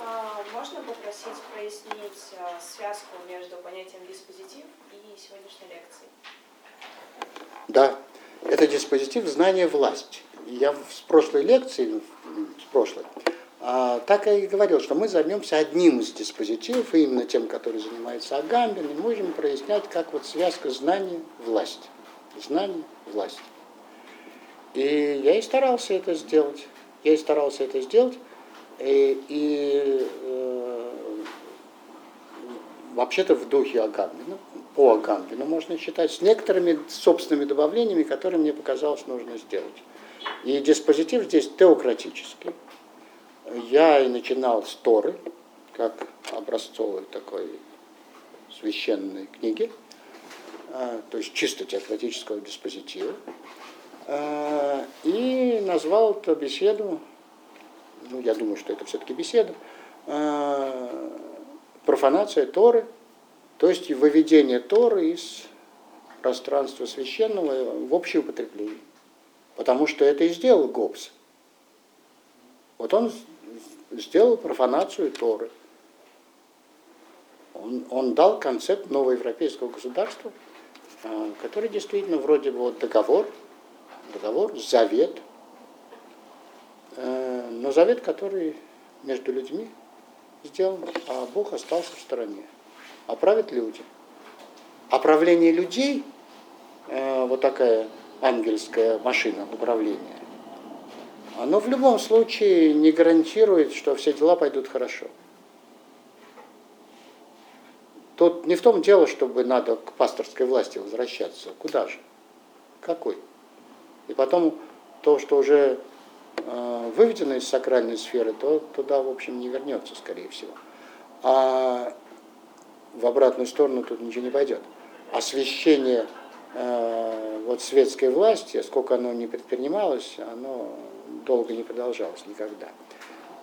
А, можно попросить прояснить а, связку между понятием диспозитив и сегодняшней лекцией? Да, это диспозитив знания власти. Я в прошлой лекции, с прошлой, а, так и говорил, что мы займемся одним из диспозитивов, именно тем, который занимается Агамбин, и можем прояснять, как вот связка знания власть. И я и старался это сделать. Я и старался это сделать. И, и э, вообще-то в духе Агамбина, по Агамбину можно считать, с некоторыми собственными добавлениями, которые мне показалось нужно сделать. И диспозитив здесь теократический я и начинал с Торы, как образцовой такой священной книги, а, то есть чисто теократического диспозитива, и назвал эту беседу, ну, я думаю, что это все-таки беседа, а, профанация Торы, то есть выведение Торы из пространства священного в общее употребление. Потому что это и сделал Гоббс. Вот он сделал профанацию Торы. Он, он дал концепт нового европейского государства, а, который действительно вроде бы вот договор, договор, завет, э, но завет, который между людьми сделан, а Бог остался в стороне. А правят люди. А правление людей, э, вот такая ангельская машина управления, оно в любом случае не гарантирует, что все дела пойдут хорошо. Тут не в том дело, чтобы надо к пасторской власти возвращаться. Куда же? Какой? И потом то, что уже э, выведено из сакральной сферы, то туда, в общем, не вернется, скорее всего. А в обратную сторону тут ничего не пойдет. Освящение э, вот светской власти, сколько оно не предпринималось, оно долго не продолжалось никогда.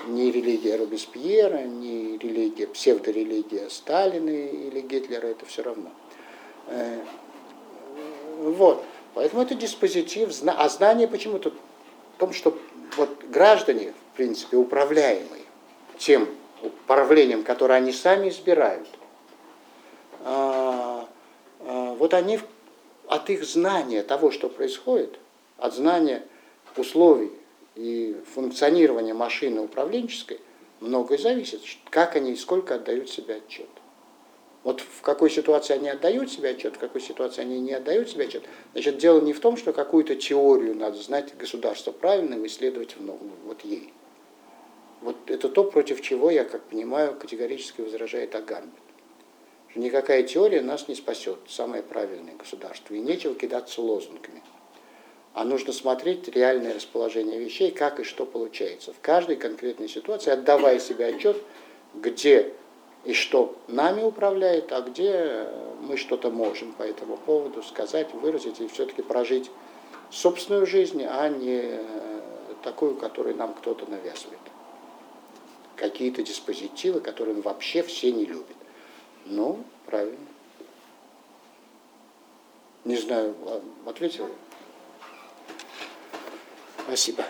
Ни религия Робеспьера, ни религия, псевдорелигия Сталина или Гитлера, это все равно. Э, вот. Поэтому это диспозитив, а знание почему-то в том, что вот граждане, в принципе, управляемые тем управлением, которое они сами избирают, а, а, вот они от их знания того, что происходит, от знания условий и функционирования машины управленческой многое зависит, как они и сколько отдают себе отчет. Вот в какой ситуации они отдают себе отчет, в какой ситуации они не отдают себе отчет. Значит, дело не в том, что какую-то теорию надо знать государство правильно и исследовать в вот ей. Вот это то, против чего, я как понимаю, категорически возражает Аганбин. Что никакая теория нас не спасет, самое правильное государство. И нечего кидаться лозунгами а нужно смотреть реальное расположение вещей, как и что получается. В каждой конкретной ситуации, отдавая себе отчет, где и что нами управляет, а где мы что-то можем по этому поводу сказать, выразить и все-таки прожить собственную жизнь, а не такую, которую нам кто-то навязывает. Какие-то диспозитивы, которые вообще все не любят. Ну, правильно. Не знаю, ответил? Спасибо.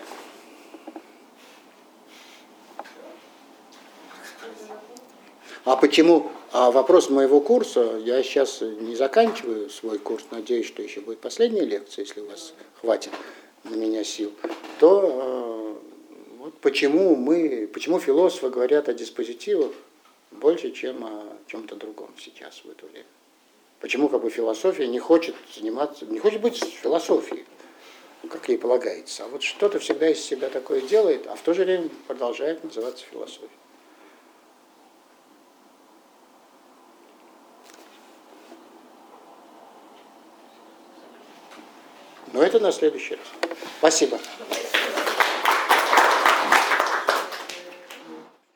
А почему? А вопрос моего курса, я сейчас не заканчиваю свой курс, надеюсь, что еще будет последняя лекция, если у вас хватит на меня сил, то э, вот почему мы, почему философы говорят о диспозитивах больше, чем о чем-то другом сейчас в это время. Почему как бы философия не хочет заниматься, не хочет быть философией как ей полагается. А вот что-то всегда из себя такое делает, а в то же время продолжает называться философией. Но это на следующий раз. Спасибо.